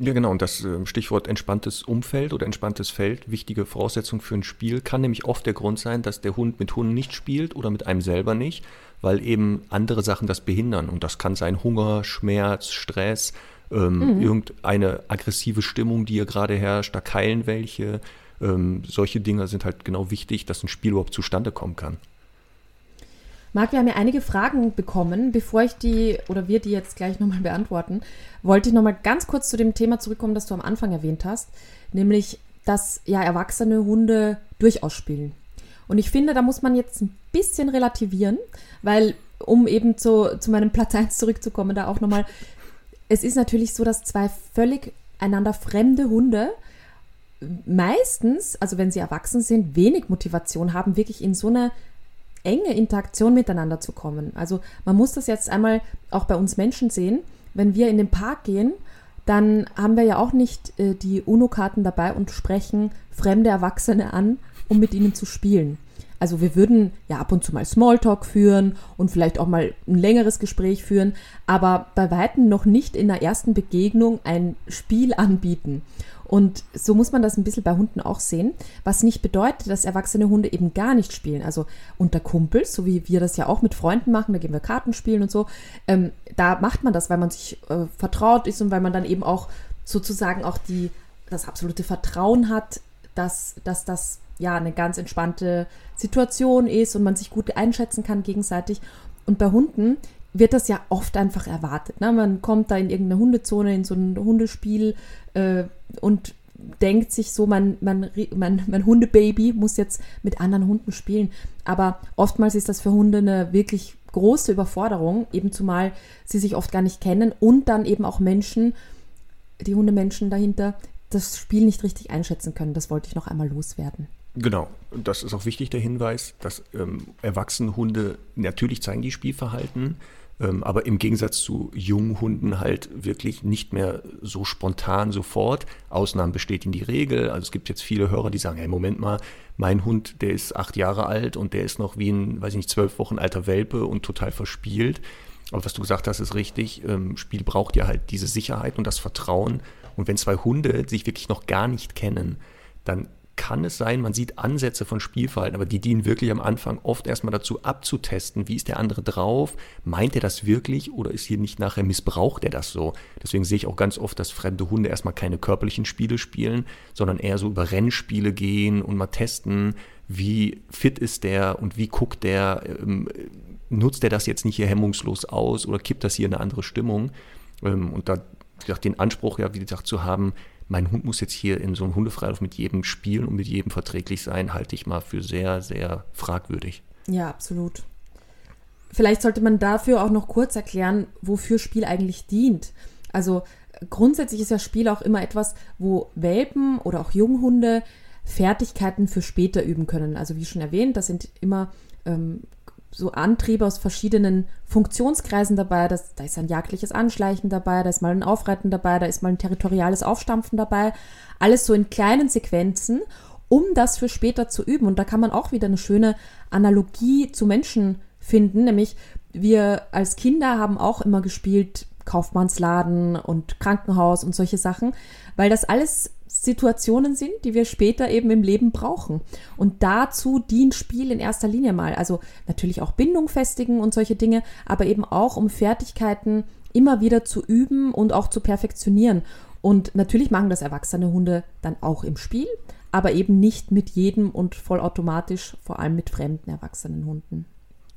Ja, genau. Und das ähm, Stichwort entspanntes Umfeld oder entspanntes Feld, wichtige Voraussetzung für ein Spiel, kann nämlich oft der Grund sein, dass der Hund mit Hunden nicht spielt oder mit einem selber nicht, weil eben andere Sachen das behindern. Und das kann sein Hunger, Schmerz, Stress, ähm, mhm. irgendeine aggressive Stimmung, die hier gerade herrscht, da keilen welche. Ähm, solche Dinge sind halt genau wichtig, dass ein Spiel überhaupt zustande kommen kann. Marc, wir haben ja einige Fragen bekommen. Bevor ich die oder wir die jetzt gleich nochmal beantworten, wollte ich nochmal ganz kurz zu dem Thema zurückkommen, das du am Anfang erwähnt hast, nämlich, dass ja erwachsene Hunde durchaus spielen. Und ich finde, da muss man jetzt ein bisschen relativieren, weil, um eben zu, zu meinem Platz 1 zurückzukommen, da auch nochmal, es ist natürlich so, dass zwei völlig einander fremde Hunde meistens, also wenn sie erwachsen sind, wenig Motivation haben, wirklich in so eine enge Interaktion miteinander zu kommen. Also man muss das jetzt einmal auch bei uns Menschen sehen. Wenn wir in den Park gehen, dann haben wir ja auch nicht äh, die UNO-Karten dabei und sprechen fremde Erwachsene an, um mit ihnen zu spielen. Also wir würden ja ab und zu mal Smalltalk führen und vielleicht auch mal ein längeres Gespräch führen, aber bei weitem noch nicht in der ersten Begegnung ein Spiel anbieten. Und so muss man das ein bisschen bei Hunden auch sehen, was nicht bedeutet, dass erwachsene Hunde eben gar nicht spielen. Also unter Kumpels, so wie wir das ja auch mit Freunden machen, da gehen wir Karten spielen und so, ähm, da macht man das, weil man sich äh, vertraut ist und weil man dann eben auch sozusagen auch die, das absolute Vertrauen hat, dass, dass das ja eine ganz entspannte Situation ist und man sich gut einschätzen kann gegenseitig. Und bei Hunden wird das ja oft einfach erwartet. Ne? Man kommt da in irgendeine Hundezone, in so ein Hundespiel äh, und denkt sich so, mein, mein, mein, mein Hundebaby muss jetzt mit anderen Hunden spielen. Aber oftmals ist das für Hunde eine wirklich große Überforderung, eben zumal sie sich oft gar nicht kennen und dann eben auch Menschen, die Hundemenschen dahinter, das Spiel nicht richtig einschätzen können. Das wollte ich noch einmal loswerden. Genau, das ist auch wichtig, der Hinweis, dass ähm, erwachsene Hunde natürlich zeigen die Spielverhalten, aber im Gegensatz zu jungen Hunden halt wirklich nicht mehr so spontan sofort. Ausnahmen bestätigen die Regel. Also es gibt jetzt viele Hörer, die sagen, hey, Moment mal, mein Hund, der ist acht Jahre alt und der ist noch wie ein, weiß ich nicht, zwölf Wochen alter Welpe und total verspielt. Aber was du gesagt hast, ist richtig. Ähm, Spiel braucht ja halt diese Sicherheit und das Vertrauen. Und wenn zwei Hunde sich wirklich noch gar nicht kennen, dann kann es sein, man sieht Ansätze von Spielverhalten, aber die dienen wirklich am Anfang oft erstmal dazu abzutesten, wie ist der andere drauf, meint er das wirklich oder ist hier nicht nachher missbraucht er das so. Deswegen sehe ich auch ganz oft, dass fremde Hunde erstmal keine körperlichen Spiele spielen, sondern eher so über Rennspiele gehen und mal testen, wie fit ist der und wie guckt der, ähm, nutzt er das jetzt nicht hier hemmungslos aus oder kippt das hier in eine andere Stimmung. Ähm, und da den Anspruch ja, wie gesagt, zu haben, mein Hund muss jetzt hier in so einem Hundefreilauf mit jedem spielen und mit jedem verträglich sein, halte ich mal für sehr, sehr fragwürdig. Ja, absolut. Vielleicht sollte man dafür auch noch kurz erklären, wofür Spiel eigentlich dient. Also grundsätzlich ist ja Spiel auch immer etwas, wo Welpen oder auch Junghunde Fertigkeiten für später üben können. Also wie schon erwähnt, das sind immer ähm, so Antriebe aus verschiedenen Funktionskreisen dabei. Das, da ist ein jagdliches Anschleichen dabei, da ist mal ein Aufreiten dabei, da ist mal ein territoriales Aufstampfen dabei. Alles so in kleinen Sequenzen, um das für später zu üben. Und da kann man auch wieder eine schöne Analogie zu Menschen finden, nämlich wir als Kinder haben auch immer gespielt Kaufmannsladen und Krankenhaus und solche Sachen, weil das alles Situationen sind, die wir später eben im Leben brauchen. Und dazu dient Spiel in erster Linie mal. Also natürlich auch Bindung festigen und solche Dinge, aber eben auch um Fertigkeiten immer wieder zu üben und auch zu perfektionieren. Und natürlich machen das erwachsene Hunde dann auch im Spiel, aber eben nicht mit jedem und vollautomatisch, vor allem mit fremden erwachsenen Hunden.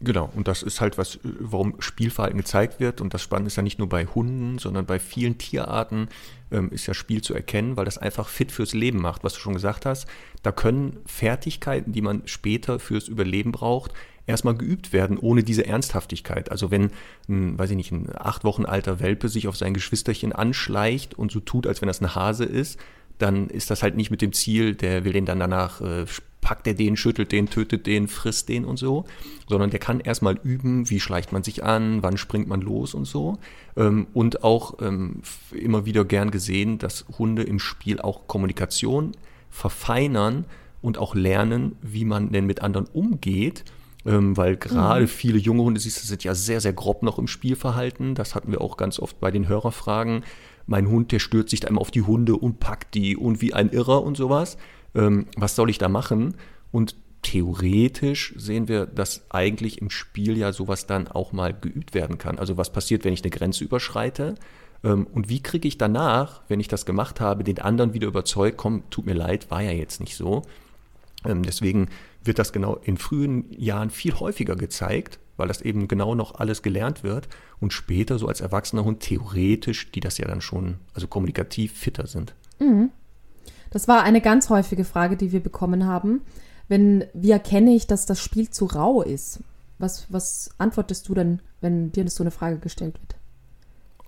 Genau, und das ist halt was, warum Spielverhalten gezeigt wird. Und das Spannende ist ja nicht nur bei Hunden, sondern bei vielen Tierarten ähm, ist ja Spiel zu erkennen, weil das einfach fit fürs Leben macht, was du schon gesagt hast. Da können Fertigkeiten, die man später fürs Überleben braucht, erstmal geübt werden, ohne diese Ernsthaftigkeit. Also wenn, ein, weiß ich nicht, ein acht Wochen alter Welpe sich auf sein Geschwisterchen anschleicht und so tut, als wenn das ein Hase ist, dann ist das halt nicht mit dem Ziel, der will den dann danach äh, packt er den, schüttelt den, tötet den, frisst den und so, sondern der kann erstmal üben, wie schleicht man sich an, wann springt man los und so. Ähm, und auch ähm, immer wieder gern gesehen, dass Hunde im Spiel auch Kommunikation verfeinern und auch lernen, wie man denn mit anderen umgeht. Ähm, weil gerade mhm. viele junge Hunde, siehst du, sind ja sehr, sehr grob noch im Spielverhalten. Das hatten wir auch ganz oft bei den Hörerfragen. Mein Hund, der stürzt sich da immer auf die Hunde und packt die und wie ein Irrer und sowas ähm, was soll ich da machen? Und theoretisch sehen wir, dass eigentlich im Spiel ja sowas dann auch mal geübt werden kann. Also was passiert, wenn ich eine Grenze überschreite? Ähm, und wie kriege ich danach, wenn ich das gemacht habe, den anderen wieder überzeugt, komm, tut mir leid, war ja jetzt nicht so. Ähm, deswegen wird das genau in frühen Jahren viel häufiger gezeigt, weil das eben genau noch alles gelernt wird und später so als erwachsener Hund theoretisch, die das ja dann schon, also kommunikativ fitter sind. Mhm. Das war eine ganz häufige Frage, die wir bekommen haben. Wenn, wie erkenne ich, dass das Spiel zu rau ist? Was, was antwortest du denn, wenn dir so eine Frage gestellt wird?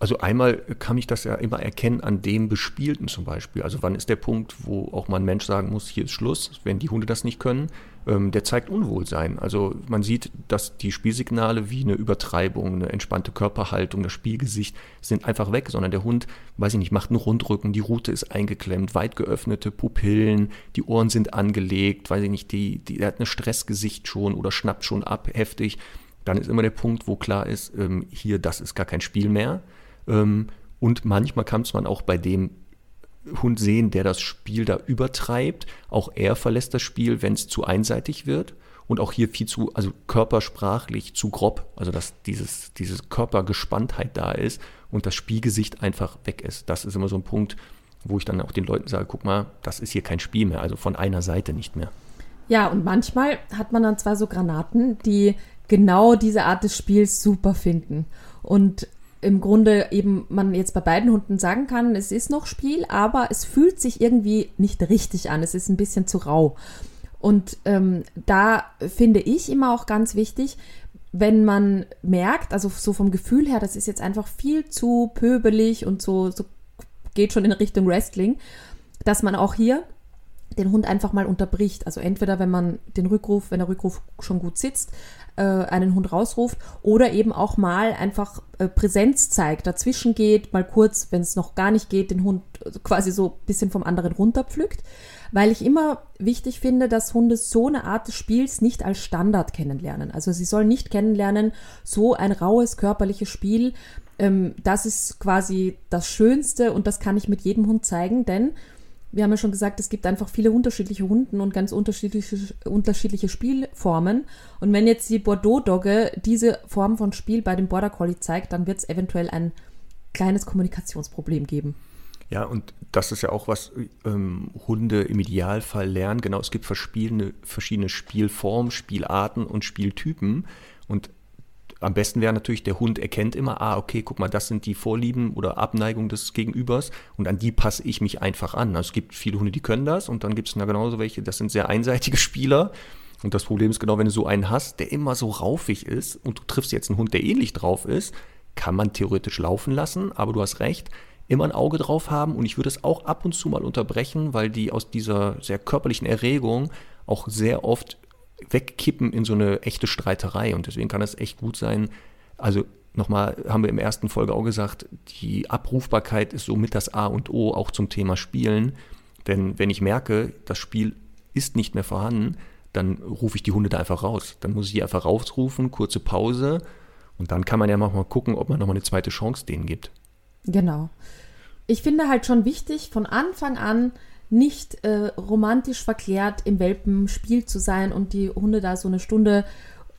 Also einmal kann ich das ja immer erkennen an dem Bespielten zum Beispiel. Also wann ist der Punkt, wo auch mal ein Mensch sagen muss, hier ist Schluss, wenn die Hunde das nicht können, ähm, der zeigt Unwohlsein. Also man sieht, dass die Spielsignale wie eine Übertreibung, eine entspannte Körperhaltung, das Spielgesicht sind einfach weg, sondern der Hund, weiß ich nicht, macht einen Rundrücken, die Rute ist eingeklemmt, weit geöffnete Pupillen, die Ohren sind angelegt, weiß ich nicht, die, die, der hat ein Stressgesicht schon oder schnappt schon ab, heftig. Dann ist immer der Punkt, wo klar ist, ähm, hier, das ist gar kein Spiel mehr und manchmal kann man auch bei dem Hund sehen, der das Spiel da übertreibt. Auch er verlässt das Spiel, wenn es zu einseitig wird. Und auch hier viel zu, also körpersprachlich zu grob. Also dass dieses, diese Körpergespanntheit da ist und das Spielgesicht einfach weg ist. Das ist immer so ein Punkt, wo ich dann auch den Leuten sage, guck mal, das ist hier kein Spiel mehr, also von einer Seite nicht mehr. Ja, und manchmal hat man dann zwar so Granaten, die genau diese Art des Spiels super finden. Und im Grunde eben man jetzt bei beiden Hunden sagen kann, es ist noch Spiel, aber es fühlt sich irgendwie nicht richtig an. Es ist ein bisschen zu rau. Und ähm, da finde ich immer auch ganz wichtig, wenn man merkt, also so vom Gefühl her, das ist jetzt einfach viel zu pöbelig und so, so geht schon in Richtung Wrestling, dass man auch hier den Hund einfach mal unterbricht. Also entweder, wenn man den Rückruf, wenn der Rückruf schon gut sitzt, äh, einen Hund rausruft oder eben auch mal einfach äh, Präsenz zeigt, dazwischen geht, mal kurz, wenn es noch gar nicht geht, den Hund quasi so ein bisschen vom anderen runterpflückt, weil ich immer wichtig finde, dass Hunde so eine Art des Spiels nicht als Standard kennenlernen. Also sie sollen nicht kennenlernen, so ein raues körperliches Spiel, ähm, das ist quasi das Schönste und das kann ich mit jedem Hund zeigen, denn wir haben ja schon gesagt, es gibt einfach viele unterschiedliche Hunden und ganz unterschiedliche, unterschiedliche Spielformen. Und wenn jetzt die Bordeaux-Dogge diese Form von Spiel bei dem Border Collie zeigt, dann wird es eventuell ein kleines Kommunikationsproblem geben. Ja, und das ist ja auch, was ähm, Hunde im Idealfall lernen. Genau, es gibt verschiedene, verschiedene Spielformen, Spielarten und Spieltypen. Und am besten wäre natürlich, der Hund erkennt immer, ah, okay, guck mal, das sind die Vorlieben oder Abneigung des Gegenübers und an die passe ich mich einfach an. Also es gibt viele Hunde, die können das und dann gibt es da genauso welche, das sind sehr einseitige *laughs* Spieler. Und das Problem ist genau, wenn du so einen hast, der immer so raufig ist und du triffst jetzt einen Hund, der ähnlich drauf ist, kann man theoretisch laufen lassen, aber du hast recht, immer ein Auge drauf haben und ich würde es auch ab und zu mal unterbrechen, weil die aus dieser sehr körperlichen Erregung auch sehr oft wegkippen in so eine echte Streiterei. Und deswegen kann es echt gut sein. Also nochmal, haben wir im ersten Folge auch gesagt, die Abrufbarkeit ist somit das A und O auch zum Thema Spielen. Denn wenn ich merke, das Spiel ist nicht mehr vorhanden, dann rufe ich die Hunde da einfach raus. Dann muss ich die einfach rausrufen, kurze Pause und dann kann man ja mal gucken, ob man nochmal eine zweite Chance denen gibt. Genau. Ich finde halt schon wichtig, von Anfang an nicht äh, romantisch verklärt im Welpenspiel zu sein und die Hunde da so eine Stunde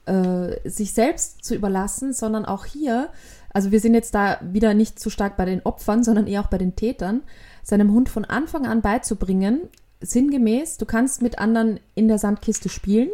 äh, sich selbst zu überlassen, sondern auch hier, also wir sind jetzt da wieder nicht zu stark bei den Opfern, sondern eher auch bei den Tätern, seinem Hund von Anfang an beizubringen, sinngemäß, du kannst mit anderen in der Sandkiste spielen,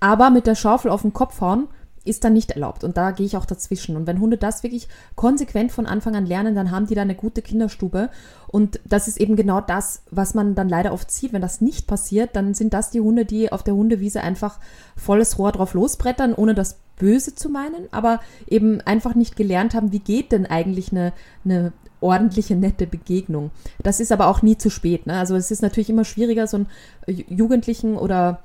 aber mit der Schaufel auf den Kopf hauen ist dann nicht erlaubt. Und da gehe ich auch dazwischen. Und wenn Hunde das wirklich konsequent von Anfang an lernen, dann haben die da eine gute Kinderstube. Und das ist eben genau das, was man dann leider oft sieht. Wenn das nicht passiert, dann sind das die Hunde, die auf der Hundewiese einfach volles Rohr drauf losbrettern, ohne das Böse zu meinen, aber eben einfach nicht gelernt haben, wie geht denn eigentlich eine, eine ordentliche, nette Begegnung. Das ist aber auch nie zu spät. Ne? Also es ist natürlich immer schwieriger, so einen Jugendlichen oder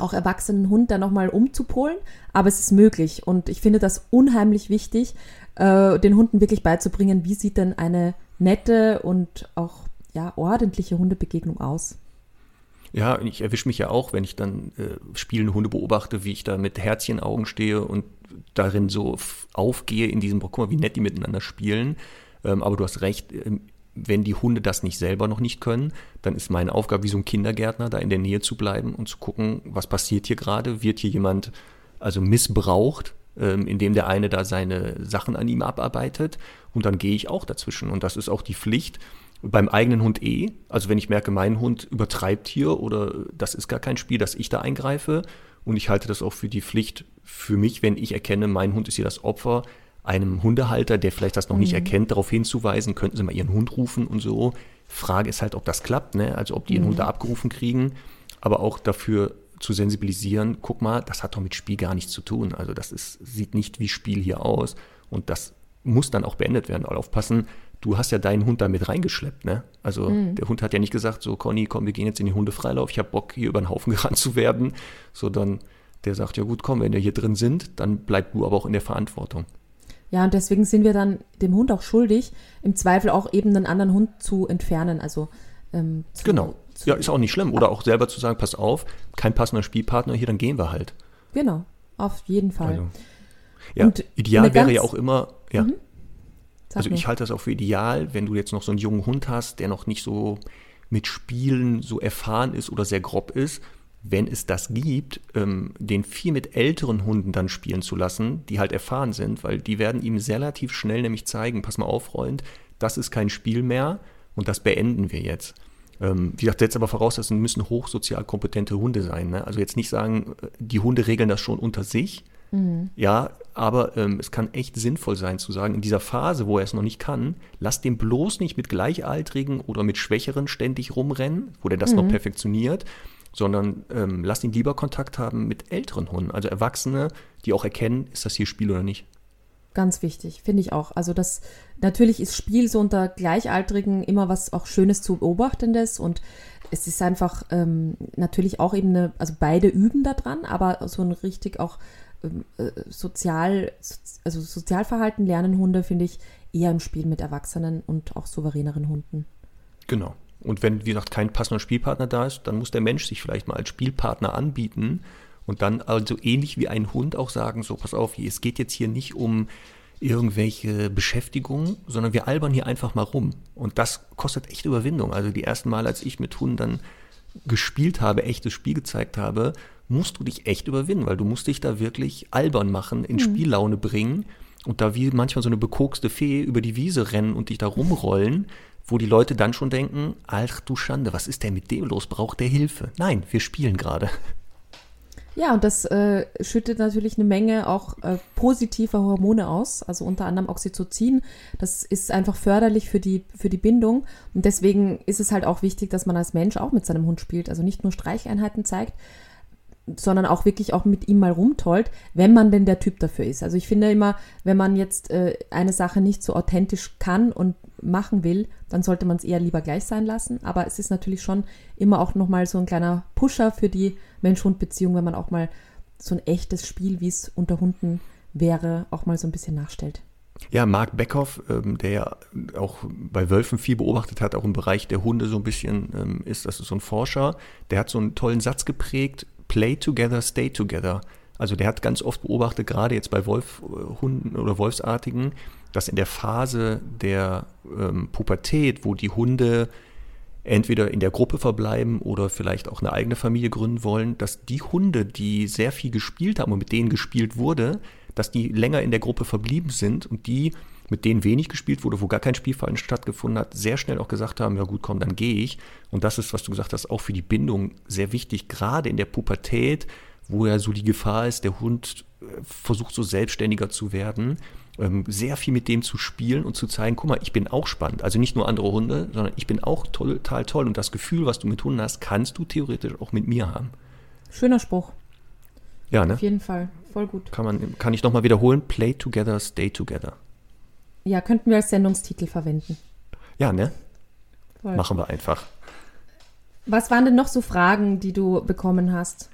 auch erwachsenen Hund da nochmal umzupolen, aber es ist möglich und ich finde das unheimlich wichtig, äh, den Hunden wirklich beizubringen, wie sieht denn eine nette und auch ja, ordentliche Hundebegegnung aus. Ja, ich erwische mich ja auch, wenn ich dann äh, spielende Hunde beobachte, wie ich da mit Herzchenaugen stehe und darin so aufgehe in diesem, guck mal, wie nett die miteinander spielen. Ähm, aber du hast recht, wenn die Hunde das nicht selber noch nicht können, dann ist meine Aufgabe wie so ein Kindergärtner, da in der Nähe zu bleiben und zu gucken, was passiert hier gerade. Wird hier jemand also missbraucht, ähm, indem der eine da seine Sachen an ihm abarbeitet und dann gehe ich auch dazwischen. Und das ist auch die Pflicht beim eigenen Hund eh. Also wenn ich merke, mein Hund übertreibt hier oder das ist gar kein Spiel, dass ich da eingreife. Und ich halte das auch für die Pflicht für mich, wenn ich erkenne, mein Hund ist hier das Opfer, einem Hundehalter, der vielleicht das noch nicht mhm. erkennt, darauf hinzuweisen, könnten Sie mal Ihren Hund rufen und so. Frage ist halt, ob das klappt, ne? also ob die ihren mhm. Hund da abgerufen kriegen, aber auch dafür zu sensibilisieren, guck mal, das hat doch mit Spiel gar nichts zu tun. Also das ist, sieht nicht wie Spiel hier aus und das muss dann auch beendet werden. Aber aufpassen, du hast ja deinen Hund da mit reingeschleppt, ne? Also mhm. der Hund hat ja nicht gesagt, so Conny, komm, wir gehen jetzt in den Hundefreilauf, ich habe Bock, hier über den Haufen *laughs* gerannt zu werden, sondern der sagt, ja gut, komm, wenn wir hier drin sind, dann bleib du aber auch in der Verantwortung. Ja, und deswegen sind wir dann dem Hund auch schuldig, im Zweifel auch eben einen anderen Hund zu entfernen. Also ähm, zu, genau. Zu, ja, ist auch nicht schlimm. Oder auch selber zu sagen, pass auf, kein passender Spielpartner hier, dann gehen wir halt. Genau, auf jeden Fall. Also, ja, und ideal wäre ja auch immer, ja. Mhm. Also ich halte das auch für ideal, wenn du jetzt noch so einen jungen Hund hast, der noch nicht so mit Spielen so erfahren ist oder sehr grob ist, wenn es das gibt, ähm, den viel mit älteren Hunden dann spielen zu lassen, die halt erfahren sind, weil die werden ihm relativ schnell nämlich zeigen, pass mal auf, Freund, das ist kein Spiel mehr und das beenden wir jetzt. Ähm, wie gesagt, setzt aber voraus, das müssen hochsozial kompetente Hunde sein. Ne? Also jetzt nicht sagen, die Hunde regeln das schon unter sich. Mhm. Ja, aber ähm, es kann echt sinnvoll sein zu sagen, in dieser Phase, wo er es noch nicht kann, lass den bloß nicht mit Gleichaltrigen oder mit Schwächeren ständig rumrennen, wo der das mhm. noch perfektioniert, sondern ähm, lasst ihn lieber Kontakt haben mit älteren Hunden, also Erwachsene, die auch erkennen, ist das hier Spiel oder nicht. Ganz wichtig, finde ich auch. Also das natürlich ist Spiel so unter Gleichaltrigen immer was auch Schönes zu beobachtendes und es ist einfach ähm, natürlich auch eben eine, also beide üben da dran, aber so ein richtig auch ähm, äh, sozial, also Sozialverhalten lernen Hunde finde ich eher im Spiel mit Erwachsenen und auch souveräneren Hunden. Genau. Und wenn, wie gesagt, kein passender Spielpartner da ist, dann muss der Mensch sich vielleicht mal als Spielpartner anbieten und dann also ähnlich wie ein Hund auch sagen, so pass auf, es geht jetzt hier nicht um irgendwelche Beschäftigung, sondern wir albern hier einfach mal rum. Und das kostet echt Überwindung. Also die ersten Mal, als ich mit Hunden dann gespielt habe, echtes Spiel gezeigt habe, musst du dich echt überwinden, weil du musst dich da wirklich albern machen, in mhm. Spiellaune bringen und da wie manchmal so eine bekokste Fee über die Wiese rennen und dich da rumrollen wo die Leute dann schon denken, ach du Schande, was ist denn mit dem los? Braucht der Hilfe? Nein, wir spielen gerade. Ja, und das äh, schüttet natürlich eine Menge auch äh, positiver Hormone aus, also unter anderem Oxytocin. Das ist einfach förderlich für die, für die Bindung. Und deswegen ist es halt auch wichtig, dass man als Mensch auch mit seinem Hund spielt. Also nicht nur Streicheinheiten zeigt. Sondern auch wirklich auch mit ihm mal rumtollt, wenn man denn der Typ dafür ist. Also ich finde immer, wenn man jetzt äh, eine Sache nicht so authentisch kann und machen will, dann sollte man es eher lieber gleich sein lassen. Aber es ist natürlich schon immer auch nochmal so ein kleiner Pusher für die Mensch-Hund-Beziehung, wenn man auch mal so ein echtes Spiel, wie es unter Hunden wäre, auch mal so ein bisschen nachstellt. Ja, Marc Beckhoff, ähm, der ja auch bei Wölfen viel beobachtet hat, auch im Bereich der Hunde so ein bisschen ähm, ist, das ist so ein Forscher, der hat so einen tollen Satz geprägt, Play together, stay together. Also der hat ganz oft beobachtet, gerade jetzt bei Wolfhunden oder Wolfsartigen, dass in der Phase der ähm, Pubertät, wo die Hunde entweder in der Gruppe verbleiben oder vielleicht auch eine eigene Familie gründen wollen, dass die Hunde, die sehr viel gespielt haben und mit denen gespielt wurde, dass die länger in der Gruppe verblieben sind und die, mit denen wenig gespielt wurde, wo gar kein Spielfallen stattgefunden hat, sehr schnell auch gesagt haben, ja gut, komm, dann gehe ich. Und das ist, was du gesagt hast, auch für die Bindung sehr wichtig, gerade in der Pubertät, wo ja so die Gefahr ist, der Hund äh, versucht so selbstständiger zu werden, ähm, sehr viel mit dem zu spielen und zu zeigen, guck mal, ich bin auch spannend. Also nicht nur andere Hunde, sondern ich bin auch total toll. Und das Gefühl, was du mit Hunden hast, kannst du theoretisch auch mit mir haben. Schöner Spruch. Ja, ne? Auf jeden Fall. Voll gut. Kann, man, kann ich nochmal wiederholen? Play together, stay together. Ja, könnten wir als Sendungstitel verwenden. Ja, ne? Voll. Machen wir einfach. Was waren denn noch so Fragen, die du bekommen hast?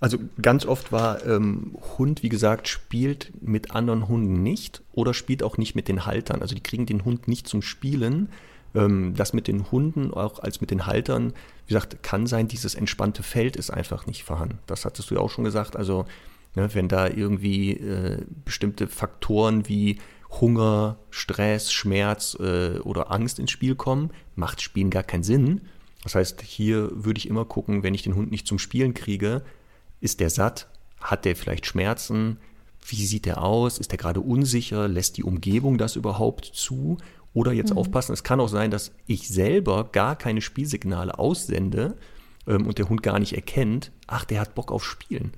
Also ganz oft war ähm, Hund, wie gesagt, spielt mit anderen Hunden nicht oder spielt auch nicht mit den Haltern. Also die kriegen den Hund nicht zum Spielen. Ähm, das mit den Hunden, auch als mit den Haltern, wie gesagt, kann sein, dieses entspannte Feld ist einfach nicht vorhanden. Das hattest du ja auch schon gesagt. Also ne, wenn da irgendwie äh, bestimmte Faktoren wie Hunger, Stress, Schmerz äh, oder Angst ins Spiel kommen, macht Spielen gar keinen Sinn. Das heißt, hier würde ich immer gucken, wenn ich den Hund nicht zum Spielen kriege, ist der satt? Hat der vielleicht Schmerzen? Wie sieht der aus? Ist der gerade unsicher? Lässt die Umgebung das überhaupt zu? Oder jetzt mhm. aufpassen, es kann auch sein, dass ich selber gar keine Spielsignale aussende ähm, und der Hund gar nicht erkennt, ach, der hat Bock auf Spielen.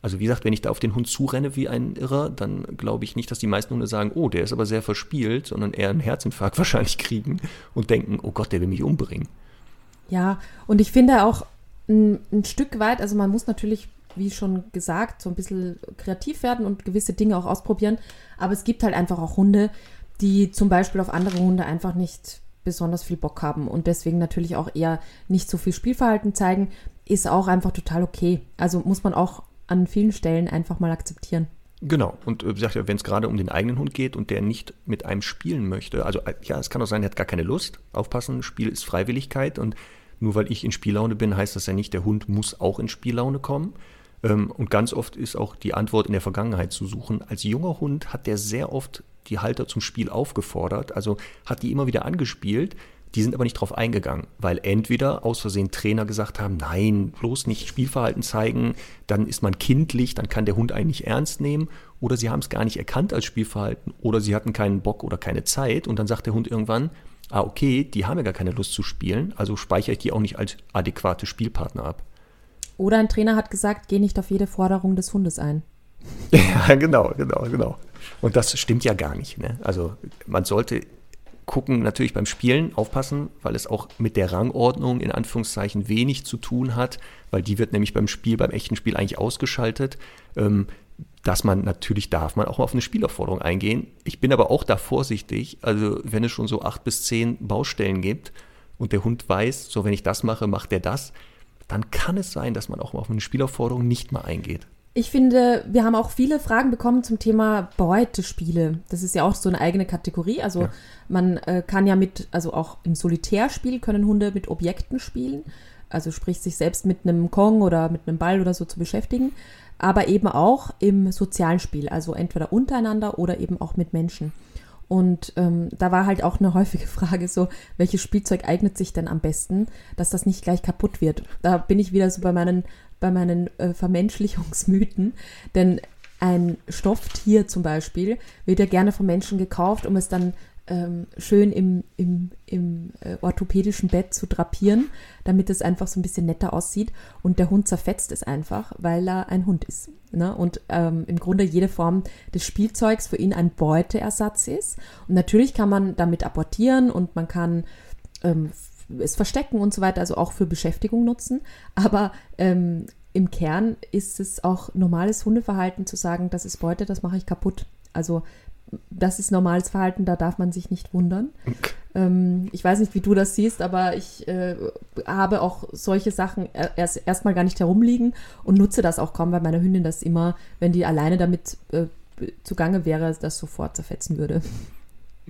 Also wie gesagt, wenn ich da auf den Hund zurenne wie ein Irrer, dann glaube ich nicht, dass die meisten Hunde sagen, oh, der ist aber sehr verspielt, sondern eher einen Herzinfarkt *laughs* wahrscheinlich kriegen und denken, oh Gott, der will mich umbringen. Ja, und ich finde auch, ein, ein Stück weit, also man muss natürlich, wie schon gesagt, so ein bisschen kreativ werden und gewisse Dinge auch ausprobieren. Aber es gibt halt einfach auch Hunde, die zum Beispiel auf andere Hunde einfach nicht besonders viel Bock haben und deswegen natürlich auch eher nicht so viel Spielverhalten zeigen, ist auch einfach total okay. Also muss man auch an vielen Stellen einfach mal akzeptieren. Genau, und äh, sagt wenn es gerade um den eigenen Hund geht und der nicht mit einem spielen möchte, also äh, ja, es kann auch sein, er hat gar keine Lust. Aufpassen, Spiel ist Freiwilligkeit und nur weil ich in Spiellaune bin, heißt das ja nicht, der Hund muss auch in Spiellaune kommen. Ähm, und ganz oft ist auch die Antwort in der Vergangenheit zu suchen. Als junger Hund hat der sehr oft die Halter zum Spiel aufgefordert, also hat die immer wieder angespielt. Die sind aber nicht drauf eingegangen, weil entweder aus Versehen Trainer gesagt haben, nein, bloß nicht Spielverhalten zeigen, dann ist man kindlich, dann kann der Hund eigentlich ernst nehmen, oder sie haben es gar nicht erkannt als Spielverhalten, oder sie hatten keinen Bock oder keine Zeit, und dann sagt der Hund irgendwann, ah, okay, die haben ja gar keine Lust zu spielen, also speichere ich die auch nicht als adäquate Spielpartner ab. Oder ein Trainer hat gesagt, geh nicht auf jede Forderung des Hundes ein. *laughs* Ja, genau, genau, genau. Und das stimmt ja gar nicht. Ne? Also man sollte gucken, natürlich beim Spielen aufpassen, weil es auch mit der Rangordnung in Anführungszeichen wenig zu tun hat, weil die wird nämlich beim Spiel, beim echten Spiel eigentlich ausgeschaltet. Ähm, dass man natürlich darf man auch auf eine Spielaufforderung eingehen. Ich bin aber auch da vorsichtig. Also wenn es schon so acht bis zehn Baustellen gibt und der Hund weiß, so wenn ich das mache, macht er das, dann kann es sein, dass man auch auf eine Spielaufforderung nicht mal eingeht. Ich finde, wir haben auch viele Fragen bekommen zum Thema Beutespiele. Das ist ja auch so eine eigene Kategorie. Also ja. man äh, kann ja mit, also auch im Solitärspiel können Hunde mit Objekten spielen. Also sprich sich selbst mit einem Kong oder mit einem Ball oder so zu beschäftigen aber eben auch im sozialen Spiel, also entweder untereinander oder eben auch mit Menschen. Und ähm, da war halt auch eine häufige *laughs* Frage so, welches Spielzeug eignet sich denn am besten, dass das nicht gleich kaputt wird. Da bin ich wieder so bei meinen, bei meinen äh, Vermenschlichungsmythen, denn ein Stofftier zum Beispiel wird ja gerne von Menschen gekauft, um es dann ähm, schön im, im, im äh, orthopädischen Bett zu drapieren, damit es einfach so ein bisschen netter aussieht. Und der Hund zerfetzt es einfach, weil er ein Hund ist. Ne? Und ähm, im Grunde jede Form des Spielzeugs für ihn ein Beuteersatz ist. Und natürlich kann man damit apportieren und man kann ähm, es verstecken und so weiter, also auch für Beschäftigung nutzen. Aber ähm, im Kern ist es auch normales Hundeverhalten zu sagen, das ist Beute, das mache ich kaputt. Also das ist normales Verhalten, da darf man sich nicht wundern. Okay. Ähm, ich weiß nicht, wie du das siehst, aber ich äh, habe auch solche Sachen erst erstmal gar nicht herumliegen und nutze das auch kaum, weil meine Hündin das immer, wenn die alleine damit äh, zugange wäre, das sofort zerfetzen würde.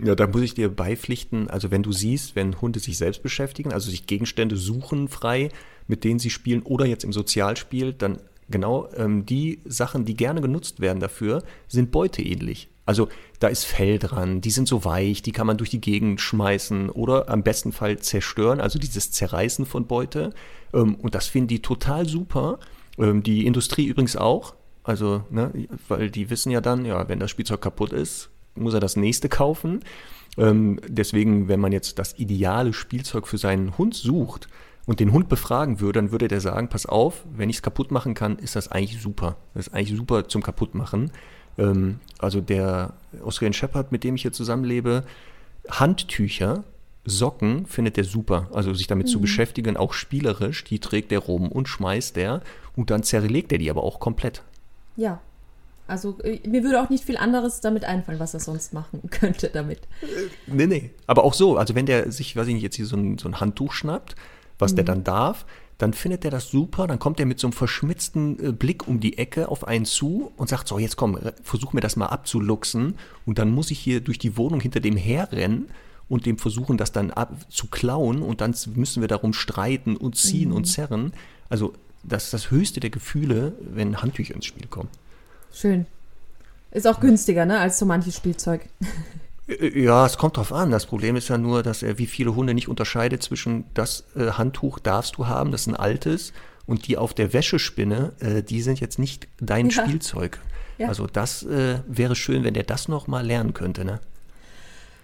Ja, da muss ich dir beipflichten, also wenn du siehst, wenn Hunde sich selbst beschäftigen, also sich Gegenstände suchen frei, mit denen sie spielen oder jetzt im Sozialspiel, dann genau ähm, die Sachen, die gerne genutzt werden dafür, sind beuteähnlich. Also da ist Fell dran, die sind so weich, die kann man durch die Gegend schmeißen oder am besten Fall zerstören, also dieses Zerreißen von Beute. Ähm, und das finden die total super. Ähm, die Industrie übrigens auch. Also, ne, weil die wissen ja dann, ja, wenn das Spielzeug kaputt ist, muss er das nächste kaufen. Ähm, deswegen, wenn man jetzt das ideale Spielzeug für seinen Hund sucht und den Hund befragen würde, dann würde der sagen, pass auf, wenn ich es kaputt machen kann, ist das eigentlich super. Das ist eigentlich super zum Kaputtmachen. Ähm, also der Australian Shepherd, mit dem ich hier zusammenlebe, Handtücher, Socken findet er super. Also sich damit mhm. zu beschäftigen, auch spielerisch, die trägt er rum und schmeißt er und dann zerlegt er die aber auch komplett. Ja. Also äh, mir würde auch nicht viel anderes damit einfallen, was er sonst machen *laughs* könnte damit. Äh, nee, nee. Aber auch so, also wenn der sich, weiß ich nicht, jetzt hier so ein, so ein Handtuch schnappt, was mhm. der dann darf, dann findet er das super, dann kommt er mit so einem verschmitzten äh, Blick um die Ecke auf einen zu und sagt so, jetzt komm, versuch mir das mal abzuluxen und dann muss ich hier durch die Wohnung hinter dem herrennen und dem versuchen, das dann ab, zu klauen und dann müssen wir darum streiten und ziehen mhm. und zerren. Also das ist das höchste der Gefühle, wenn Handtücher ins Spiel kommen. Schön. Ist auch günstiger, ne, als so manches Spielzeug. Äh, ja, es kommt drauf an. Das Problem ist ja nur, dass er wie viele Hunde nicht unterscheidet zwischen das äh, Handtuch darfst du haben, das ist ein altes, und die auf der Wäschespinne, äh, die sind jetzt nicht dein ja. Spielzeug. Ja. Also das äh, wäre schön, wenn der das noch mal lernen könnte, ne?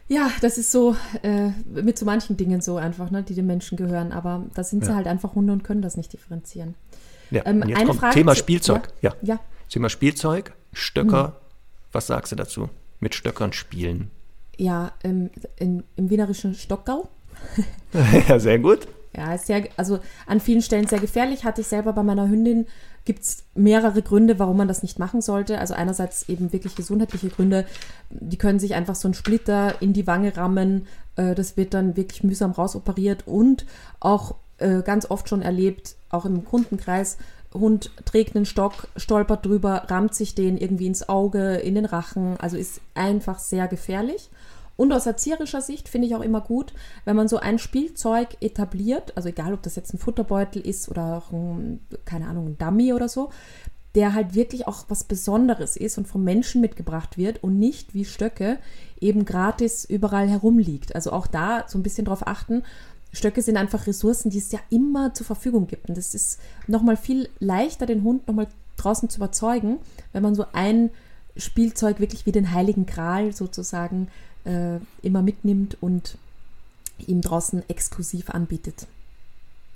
Ja, das ist so äh, mit so manchen Dingen so einfach, ne, die den Menschen gehören. Aber da sind ja. sie halt einfach Hunde und können das nicht differenzieren. Ja, ähm, und jetzt kommt Frage Thema Spielzeug. Ja. ja. Thema Spielzeug, Stöcker. Hm. Was sagst du dazu? Mit Stöckern spielen ja, im, in, im wienerischen Stockgau. *laughs* *laughs* ja, sehr gut. Ja, ist sehr, also an vielen Stellen sehr gefährlich. Hatte ich selber bei meiner Hündin, gibt es mehrere Gründe, warum man das nicht machen sollte. Also einerseits eben wirklich gesundheitliche Gründe. Die können sich einfach so einen Splitter in die Wange rammen. Äh, das wird dann wirklich mühsam rausoperiert und auch äh, ganz oft schon erlebt, auch im Kundenkreis, Hund trägt einen Stock, stolpert drüber, rammt sich den irgendwie ins Auge, in den Rachen. Also ist einfach sehr gefährlich. Und aus erzieherischer Sicht finde ich auch immer gut, wenn man so ein Spielzeug etabliert, also egal ob das jetzt ein Futterbeutel ist oder auch ein, keine Ahnung, ein Dummy oder so, der halt wirklich auch was Besonderes ist und vom Menschen mitgebracht wird und nicht wie Stöcke eben gratis überall herumliegt. Also auch da so ein bisschen drauf achten. Stöcke sind einfach Ressourcen, die es ja immer zur Verfügung gibt. Und es ist nochmal viel leichter, den Hund nochmal draußen zu überzeugen, wenn man so ein Spielzeug wirklich wie den Heiligen Gral sozusagen äh, immer mitnimmt und ihm draußen exklusiv anbietet.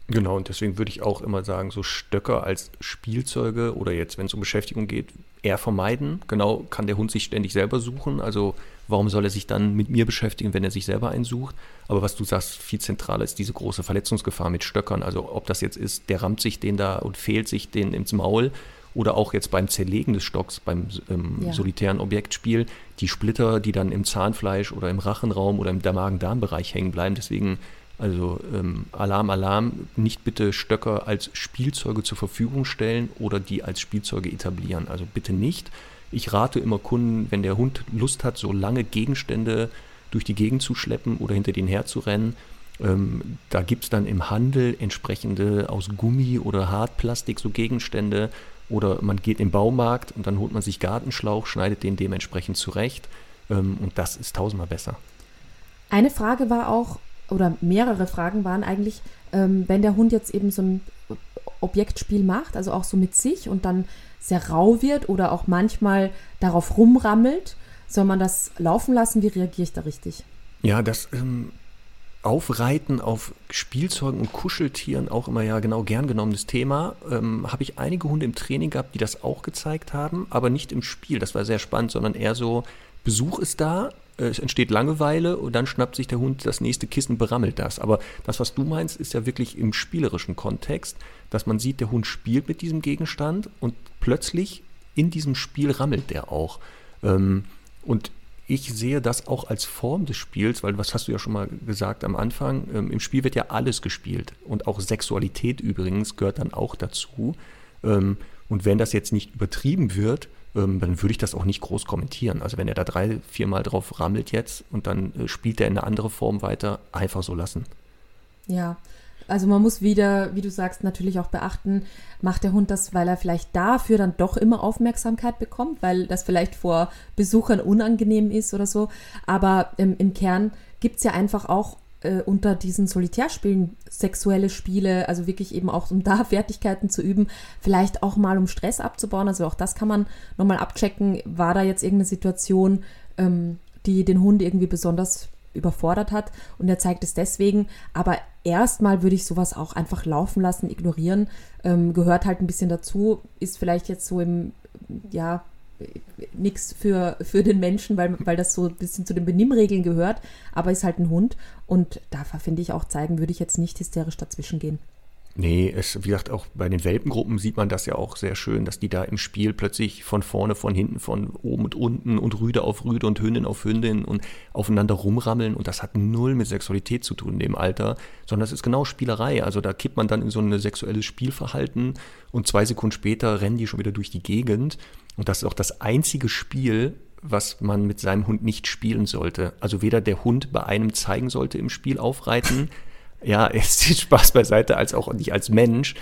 Genau, und deswegen würde ich auch immer sagen, so Stöcker als Spielzeuge oder jetzt, wenn es um Beschäftigung geht, eher vermeiden. Genau, kann der Hund sich ständig selber suchen. Also warum soll er sich dann mit mir beschäftigen, wenn er sich selber einsucht? Aber was du sagst, viel zentraler ist diese große Verletzungsgefahr mit Stöckern. Also ob das jetzt ist, der rammt sich den da und fehlt sich den ins Maul oder auch jetzt beim Zerlegen des Stocks, beim ähm, ja. solitären Objektspiel, die Splitter, die dann im Zahnfleisch oder im Rachenraum oder im Magen-Darm-Bereich hängen bleiben. Deswegen also ähm, Alarm, Alarm, nicht bitte Stöcker als Spielzeuge zur Verfügung stellen oder die als Spielzeuge etablieren. Also bitte nicht. Ich rate immer Kunden, wenn der Hund Lust hat, so lange Gegenstände durch die Gegend zu schleppen oder hinter den herzurennen, ähm, da gibt es dann im Handel entsprechende aus Gummi oder Hartplastik so Gegenstände oder man geht im Baumarkt und dann holt man sich Gartenschlauch, schneidet den dementsprechend zurecht ähm, und das ist tausendmal besser. Eine Frage war auch, oder mehrere Fragen waren eigentlich, ähm, wenn der Hund jetzt eben so ein Objektspiel macht, also auch so mit sich und dann sehr rau wird oder auch manchmal darauf rumrammelt, soll man das laufen lassen? Wie reagiere ich da richtig? Ja, das ähm, Aufreiten auf Spielzeugen und Kuscheltieren auch immer ja genau gern genommenes Thema. Ähm, Habe ich einige Hunde im Training gehabt, die das auch gezeigt haben, aber nicht im Spiel. Das war sehr spannend, sondern eher so, Besuch ist da, es entsteht Langeweile und dann schnappt sich der Hund das nächste Kissen, berammelt das. Aber das, was du meinst, ist ja wirklich im spielerischen Kontext, dass man sieht, der Hund spielt mit diesem Gegenstand und plötzlich in diesem Spiel rammelt der auch. Ähm, und ich sehe das auch als Form des Spiels, weil was hast du ja schon mal gesagt am Anfang, ähm, im Spiel wird ja alles gespielt und auch Sexualität übrigens gehört dann auch dazu. Ähm, und wenn das jetzt nicht übertrieben wird, ähm, dann würde ich das auch nicht groß kommentieren. Also wenn er da drei, viermal drauf rammelt jetzt und dann äh, spielt er in eine andere Form weiter, einfach so lassen. Ja, also man muss wieder, wie du sagst, natürlich auch beachten, macht der Hund das, weil er vielleicht dafür dann doch immer Aufmerksamkeit bekommt, weil das vielleicht vor Besuchern unangenehm ist oder so. Aber im, im Kern gibt es ja einfach auch äh, unter diesen Solitärspielen sexuelle Spiele, also wirklich eben auch um da *laughs* Fertigkeiten zu üben, vielleicht auch mal um Stress abzubauen. Also auch das kann man nochmal abchecken. War da jetzt irgendeine Situation, ähm, die den Hund irgendwie besonders überfordert hat und er zeigt es deswegen. Aber erstmal würde ich sowas auch einfach laufen lassen, ignorieren. Ähm, gehört halt ein bisschen dazu, ist vielleicht jetzt so im, ja, nichts für, für den Menschen, weil, weil das so ein bisschen zu den Benimmregeln gehört, aber ist halt ein Hund und da finde ich auch zeigen, würde ich jetzt nicht hysterisch dazwischen gehen. Nee, es, wie gesagt, auch bei den Welpengruppen sieht man das ja auch sehr schön, dass die da im Spiel plötzlich von vorne, von hinten, von oben und unten und Rüde auf Rüde und Hündin auf Hündin und aufeinander rumrammeln. Und das hat null mit Sexualität zu tun in dem Alter, sondern das ist genau Spielerei. Also da kippt man dann in so ein sexuelles Spielverhalten und zwei Sekunden später rennen die schon wieder durch die Gegend. Und das ist auch das einzige Spiel, was man mit seinem Hund nicht spielen sollte. Also weder der Hund bei einem zeigen sollte im Spiel aufreiten, ja, *laughs* es ist Spaß beiseite, als auch nicht als Mensch,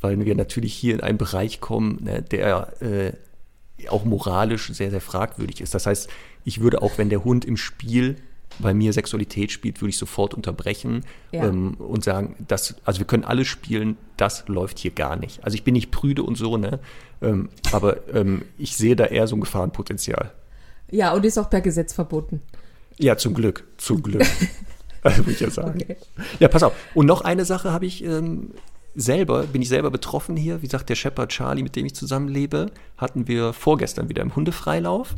weil wir natürlich hier in einen Bereich kommen, ne, der äh, auch moralisch sehr, sehr fragwürdig ist. Das heißt, ich würde auch, wenn der Hund im Spiel bei mir Sexualität spielt, würde ich sofort unterbrechen ja. ähm, und sagen, das, also wir können alles spielen, das läuft hier gar nicht. Also ich bin nicht prüde und so, ne? Ähm, aber ähm, ich sehe da eher so ein Gefahrenpotenzial. Ja, und ist auch per Gesetz verboten. Ja, zum Glück, zum Glück. *laughs* Also, *laughs* muss ich ja sagen. Okay. Ja, pass auf. Und noch eine Sache habe ich ähm, selber, bin ich selber betroffen hier. Wie gesagt, der Shepherd Charlie, mit dem ich zusammenlebe, hatten wir vorgestern wieder im Hundefreilauf.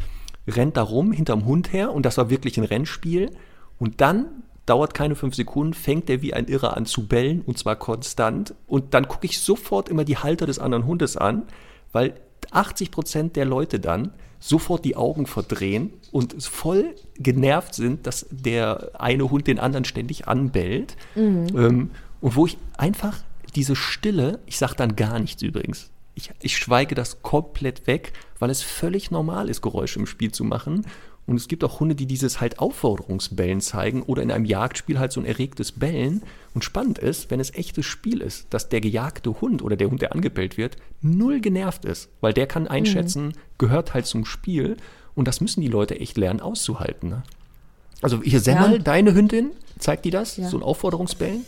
Rennt da rum, hinterm Hund her und das war wirklich ein Rennspiel. Und dann dauert keine fünf Sekunden, fängt er wie ein Irrer an zu bellen und zwar konstant. Und dann gucke ich sofort immer die Halter des anderen Hundes an, weil 80 Prozent der Leute dann sofort die Augen verdrehen und voll genervt sind, dass der eine Hund den anderen ständig anbellt. Mhm. Ähm, und wo ich einfach diese Stille, ich sage dann gar nichts übrigens. Ich, ich schweige das komplett weg, weil es völlig normal ist, Geräusche im Spiel zu machen. Und es gibt auch Hunde, die dieses halt Aufforderungsbellen zeigen oder in einem Jagdspiel halt so ein erregtes Bellen. Und spannend ist, wenn es echtes Spiel ist, dass der gejagte Hund oder der Hund, der angebellt wird, null genervt ist, weil der kann einschätzen, mhm. gehört halt zum Spiel. Und das müssen die Leute echt lernen auszuhalten. Ne? Also hier Semmel, ja. deine Hündin, zeigt die das? Ja. So ein Aufforderungsbellen?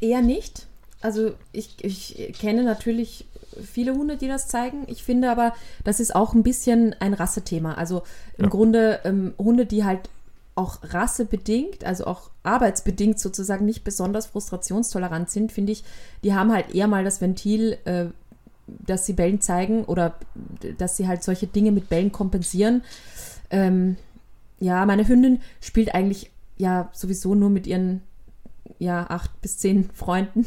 Eher nicht. Also ich, ich kenne natürlich viele Hunde, die das zeigen. Ich finde aber, das ist auch ein bisschen ein Rassethema. Also im ja. Grunde ähm, Hunde, die halt auch rassebedingt, also auch arbeitsbedingt sozusagen nicht besonders frustrationstolerant sind, finde ich, die haben halt eher mal das Ventil, äh, dass sie Bällen zeigen oder dass sie halt solche Dinge mit Bällen kompensieren. Ähm, ja, meine Hündin spielt eigentlich ja sowieso nur mit ihren ja, acht bis zehn Freunden.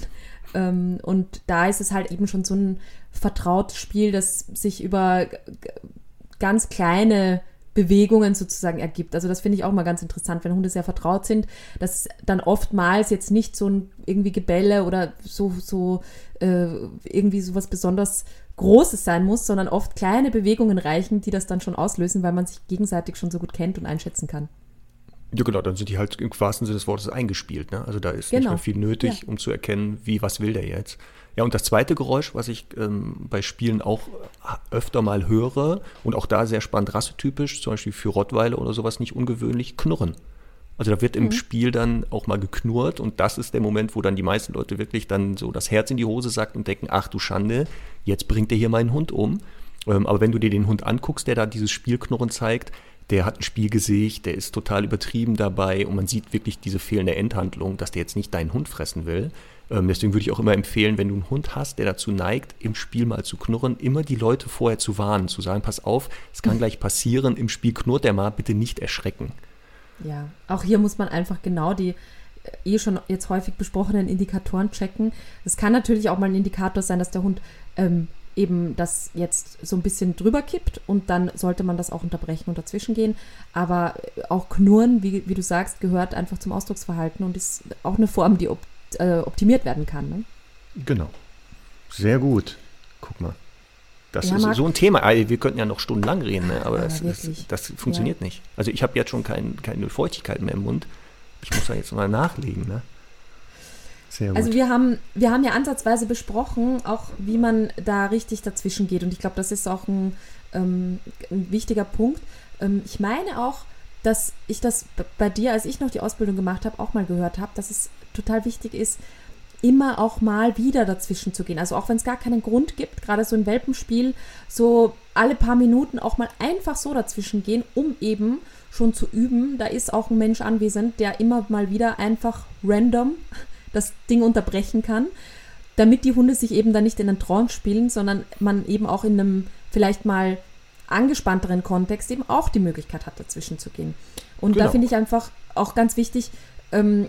Ähm, und da ist es halt eben schon so ein vertrautes Spiel, das sich über ganz kleine Bewegungen sozusagen ergibt. Also das finde ich auch mal ganz interessant, wenn Hunde sehr vertraut sind, dass dann oftmals jetzt nicht so ein irgendwie Gebälle oder so, so äh, irgendwie sowas besonders Großes sein muss, sondern oft kleine Bewegungen reichen, die das dann schon auslösen, weil man sich gegenseitig schon so gut kennt und einschätzen kann. Ja, genau, dann sind die halt im wahrsten Sinne des Wortes eingespielt. Ne? Also da ist genau. nicht mehr viel nötig, ja. um zu erkennen, wie, was will der jetzt. Ja, und das zweite Geräusch, was ich ähm, bei Spielen auch öfter mal höre und auch da sehr spannend rassetypisch, zum Beispiel für Rottweiler oder sowas nicht ungewöhnlich, Knurren. Also da wird im mhm. Spiel dann auch mal geknurrt und das ist der Moment, wo dann die meisten Leute wirklich dann so das Herz in die Hose sagt und denken, ach du Schande, jetzt bringt er hier meinen Hund um. Ähm, aber wenn du dir den Hund anguckst, der da dieses Spielknurren zeigt, der hat ein Spielgesicht, der ist total übertrieben dabei und man sieht wirklich diese fehlende Endhandlung, dass der jetzt nicht deinen Hund fressen will. Ähm, deswegen würde ich auch immer empfehlen, wenn du einen Hund hast, der dazu neigt, im Spiel mal zu knurren, immer die Leute vorher zu warnen, zu sagen, pass auf, es kann *laughs* gleich passieren, im Spiel knurrt der mal, bitte nicht erschrecken. Ja, auch hier muss man einfach genau die äh, eh schon jetzt häufig besprochenen Indikatoren checken. Es kann natürlich auch mal ein Indikator sein, dass der Hund ähm, eben das jetzt so ein bisschen drüber kippt und dann sollte man das auch unterbrechen und dazwischen gehen. Aber auch Knurren, wie, wie du sagst, gehört einfach zum Ausdrucksverhalten und ist auch eine Form, die op äh, optimiert werden kann. Ne? Genau. Sehr gut. Guck mal. Das ja, ist Marc, so ein Thema. Wir könnten ja noch stundenlang reden, ne? aber, das, das, das, funktioniert ja. nicht. Also ich habe jetzt schon kein, keine Feuchtigkeit mehr im Mund. Ich muss da jetzt mal nachlegen. Ne? Also wir haben, wir haben ja ansatzweise besprochen, auch wie man da richtig dazwischen geht. Und ich glaube, das ist auch ein, ähm, ein wichtiger Punkt. Ähm, ich meine auch, dass ich das bei dir, als ich noch die Ausbildung gemacht habe, auch mal gehört habe, dass es total wichtig ist, immer auch mal wieder dazwischen zu gehen. Also auch wenn es gar keinen Grund gibt, gerade so im Welpenspiel, so alle paar Minuten auch mal einfach so dazwischen gehen, um eben schon zu üben. Da ist auch ein Mensch anwesend, der immer mal wieder einfach random das Ding unterbrechen kann, damit die Hunde sich eben dann nicht in einen Trance spielen, sondern man eben auch in einem vielleicht mal angespannteren Kontext eben auch die Möglichkeit hat, dazwischen zu gehen. Und genau. da finde ich einfach auch ganz wichtig, ähm,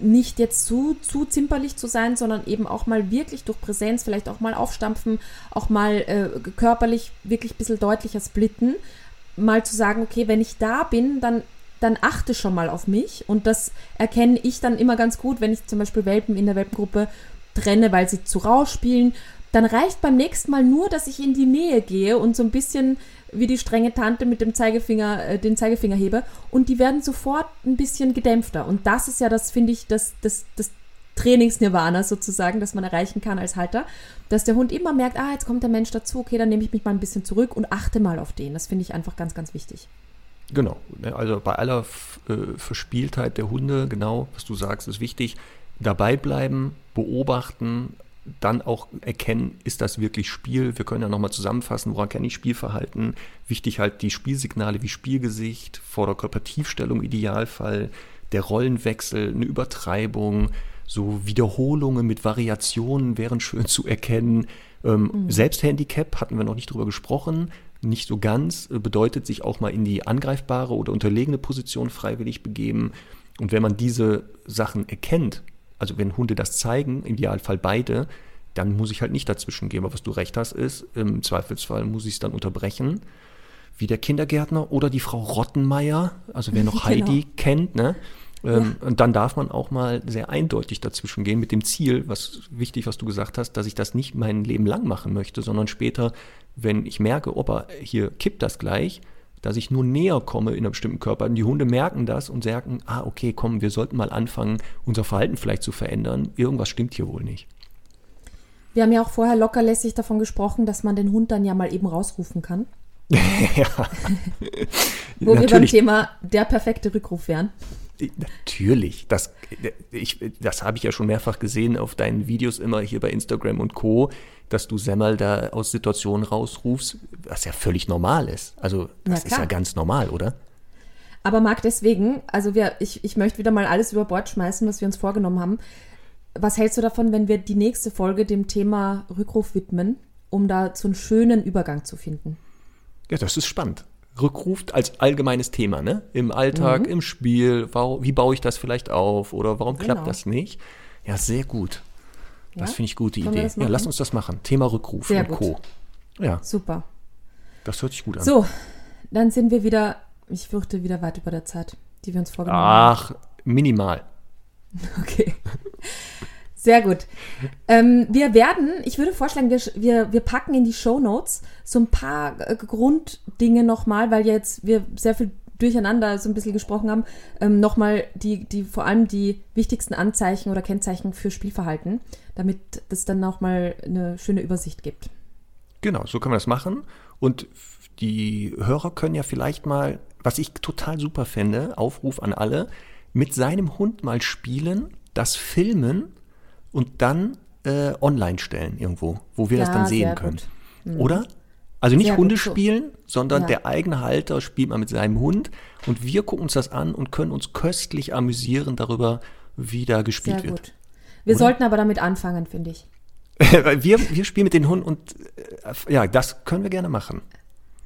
nicht jetzt zu, zu zimperlich zu sein, sondern eben auch mal wirklich durch Präsenz, vielleicht auch mal aufstampfen, auch mal äh, körperlich wirklich ein bisschen deutlicher splitten, mal zu sagen, okay, wenn ich da bin, dann dann achte schon mal auf mich. Und das erkenne ich dann immer ganz gut, wenn ich zum Beispiel Welpen in der Welpengruppe trenne, weil sie zu rau spielen. Dann reicht beim nächsten Mal nur, dass ich in die Nähe gehe und so ein bisschen wie die strenge Tante mit dem Zeigefinger, äh, den Zeigefinger hebe. Und die werden sofort ein bisschen gedämpfter. Und das ist ja das, finde ich, das, das, das Trainingsnirvana sozusagen, das man erreichen kann als Halter, dass der Hund immer merkt, ah, jetzt kommt der Mensch dazu, okay, dann nehme ich mich mal ein bisschen zurück und achte mal auf den. Das finde ich einfach ganz, ganz wichtig. Genau, ne, also bei aller äh, Verspieltheit der Hunde, genau, was du sagst, ist wichtig, dabei bleiben, beobachten, dann auch erkennen, ist das wirklich Spiel? Wir können ja nochmal zusammenfassen, woran kenne ich Spielverhalten? Wichtig halt die Spielsignale wie Spielgesicht, Vorderkörpertiefstellung Idealfall, der Rollenwechsel, eine Übertreibung, so Wiederholungen mit Variationen wären schön *laughs* zu erkennen. Ähm, mhm. Selbsthandicap hatten wir noch nicht drüber gesprochen nicht so ganz, äh, bedeutet sich auch mal in die angreifbare oder unterlegene Position freiwillig begeben. Und wenn man diese Sachen erkennt, also wenn Hunde das zeigen, im Idealfall beide, dann muss ich halt nicht dazwischen gehen. Aber was du recht hast, ist, im Zweifelsfall muss ich es dann unterbrechen. Wie der Kindergärtner oder die Frau Rottenmeier, also wer noch *laughs* genau. Heidi kennt, ne? Ähm, ja. Und dann darf man auch mal sehr eindeutig dazwischen gehen mit dem Ziel, was wichtig, was du gesagt hast, dass ich das nicht mein Leben lang machen möchte, sondern später, wenn ich merke, opa, hier kippt das gleich, dass ich nur näher komme in einem bestimmten Körper. Und die Hunde merken das und sagen, ah, okay, komm, wir sollten mal anfangen, unser Verhalten vielleicht zu verändern. Irgendwas stimmt hier wohl nicht. Wir haben ja auch vorher lockerlässig davon gesprochen, dass man den Hund dann ja mal eben rausrufen kann. *laughs* ja. *laughs* Wo wir beim Thema der perfekte Rückruf wären. Natürlich, das, ich, das habe ich ja schon mehrfach gesehen auf deinen Videos immer hier bei Instagram und Co., dass du Semmel da aus Situationen rausrufst, was ja völlig normal ist. Also das ist ja ganz normal, oder? Aber Marc, deswegen, also wir, ich, ich möchte wieder mal alles über Bord schmeißen, was wir uns vorgenommen haben. Was hältst du davon, wenn wir die nächste Folge dem Thema Rückruf widmen, um da so einen schönen Übergang zu finden? Ja, das ist spannend rückruft als allgemeines Thema, ne? Im Alltag, mhm. im Spiel, warum, wie baue ich das vielleicht auf oder warum genau. klappt das nicht? Ja, sehr gut. Das ja? finde ich gute Idee. Ja, lass uns das machen. Thema Rückruf sehr und gut. Co. Ja. Super. Das hört sich gut an. So, dann sind wir wieder, ich fürchte, wieder weit über der Zeit, die wir uns vorgenommen Ach, haben. Ach, minimal. *laughs* Okay. Sehr gut. Ähm, wir werden, ich würde vorschlagen, wir, wir, wir packen in die Show Notes so ein paar äh, Grunddinge nochmal, weil jetzt wir sehr viel durcheinander so ein bisschen gesprochen haben, ähm, nochmal die, die, vor allem die wichtigsten Anzeichen oder Kennzeichen für Spielverhalten, damit es dann nochmal eine schöne Übersicht gibt. Genau, so können wir das machen. Und die Hörer können ja vielleicht mal, was ich total super fände, Aufruf an alle, mit seinem Hund mal spielen, das filmen und dann äh, online stellen irgendwo, wo wir ja, das dann sehen können. Mhm. Oder? Also nicht sehr Hunde spielen, sondern ja. der eigene Halter spielt mal mit seinem Hund und wir gucken uns das an und können uns köstlich amüsieren darüber, wie da gespielt sehr wird. Gut. Wir Oder? sollten aber damit anfangen, finde ich. *laughs* wir, wir spielen mit den Hunden und äh, ja, das können wir gerne machen.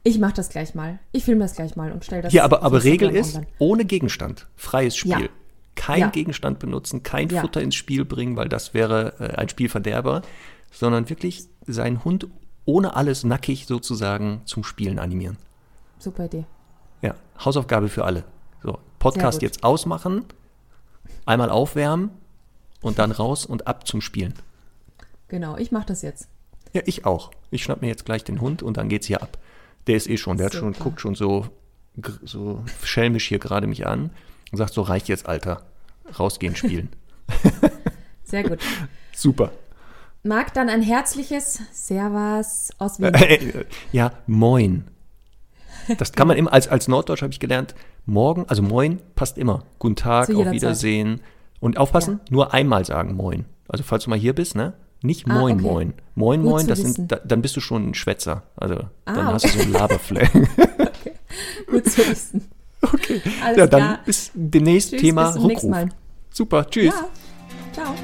Ich mache das gleich mal. Ich filme das gleich mal und stelle das Hier, aber, aber Regel ist, ohne Gegenstand, freies Spiel. Ja. Kein Ja. Gegenstand benutzen, kein Ja. Futter ins Spiel bringen, weil das wäre äh, ein Spielverderber, sondern wirklich seinen Hund ohne alles nackig sozusagen zum Spielen animieren. Super Idee. Ja, Hausaufgabe für alle. So, Podcast jetzt ausmachen, einmal aufwärmen und dann raus und ab zum Spielen. Genau, ich mache das jetzt. Ja, ich auch. Ich schnapp mir jetzt gleich den Hund und dann geht's hier ab. Der ist eh schon, der hat schon, guckt schon so, so schelmisch hier gerade mich an und sagt so, reicht jetzt, Alter. Rausgehen, spielen. *laughs* Sehr gut. Super. Mag dann ein herzliches Servus aus *laughs* Wien. ja, moin. Das kann man immer, als, als Norddeutsch habe ich gelernt, morgen, also moin passt immer. Guten Tag, auf Wiedersehen. Und aufpassen, nur einmal sagen moin. Also falls du mal hier bist, ne? Nicht Ah, moin, okay. moin. Moin, Gut moin, das wissen. sind, da, dann bist du schon ein Schwätzer. Also dann Ah, hast du so einen Laberflair. *laughs* Gut zu wissen. *laughs* okay. Alles ja, dann klar. bis demnächst Tschüss, Thema bis zum Rückruf. Super, tschüss. Ja. Ciao.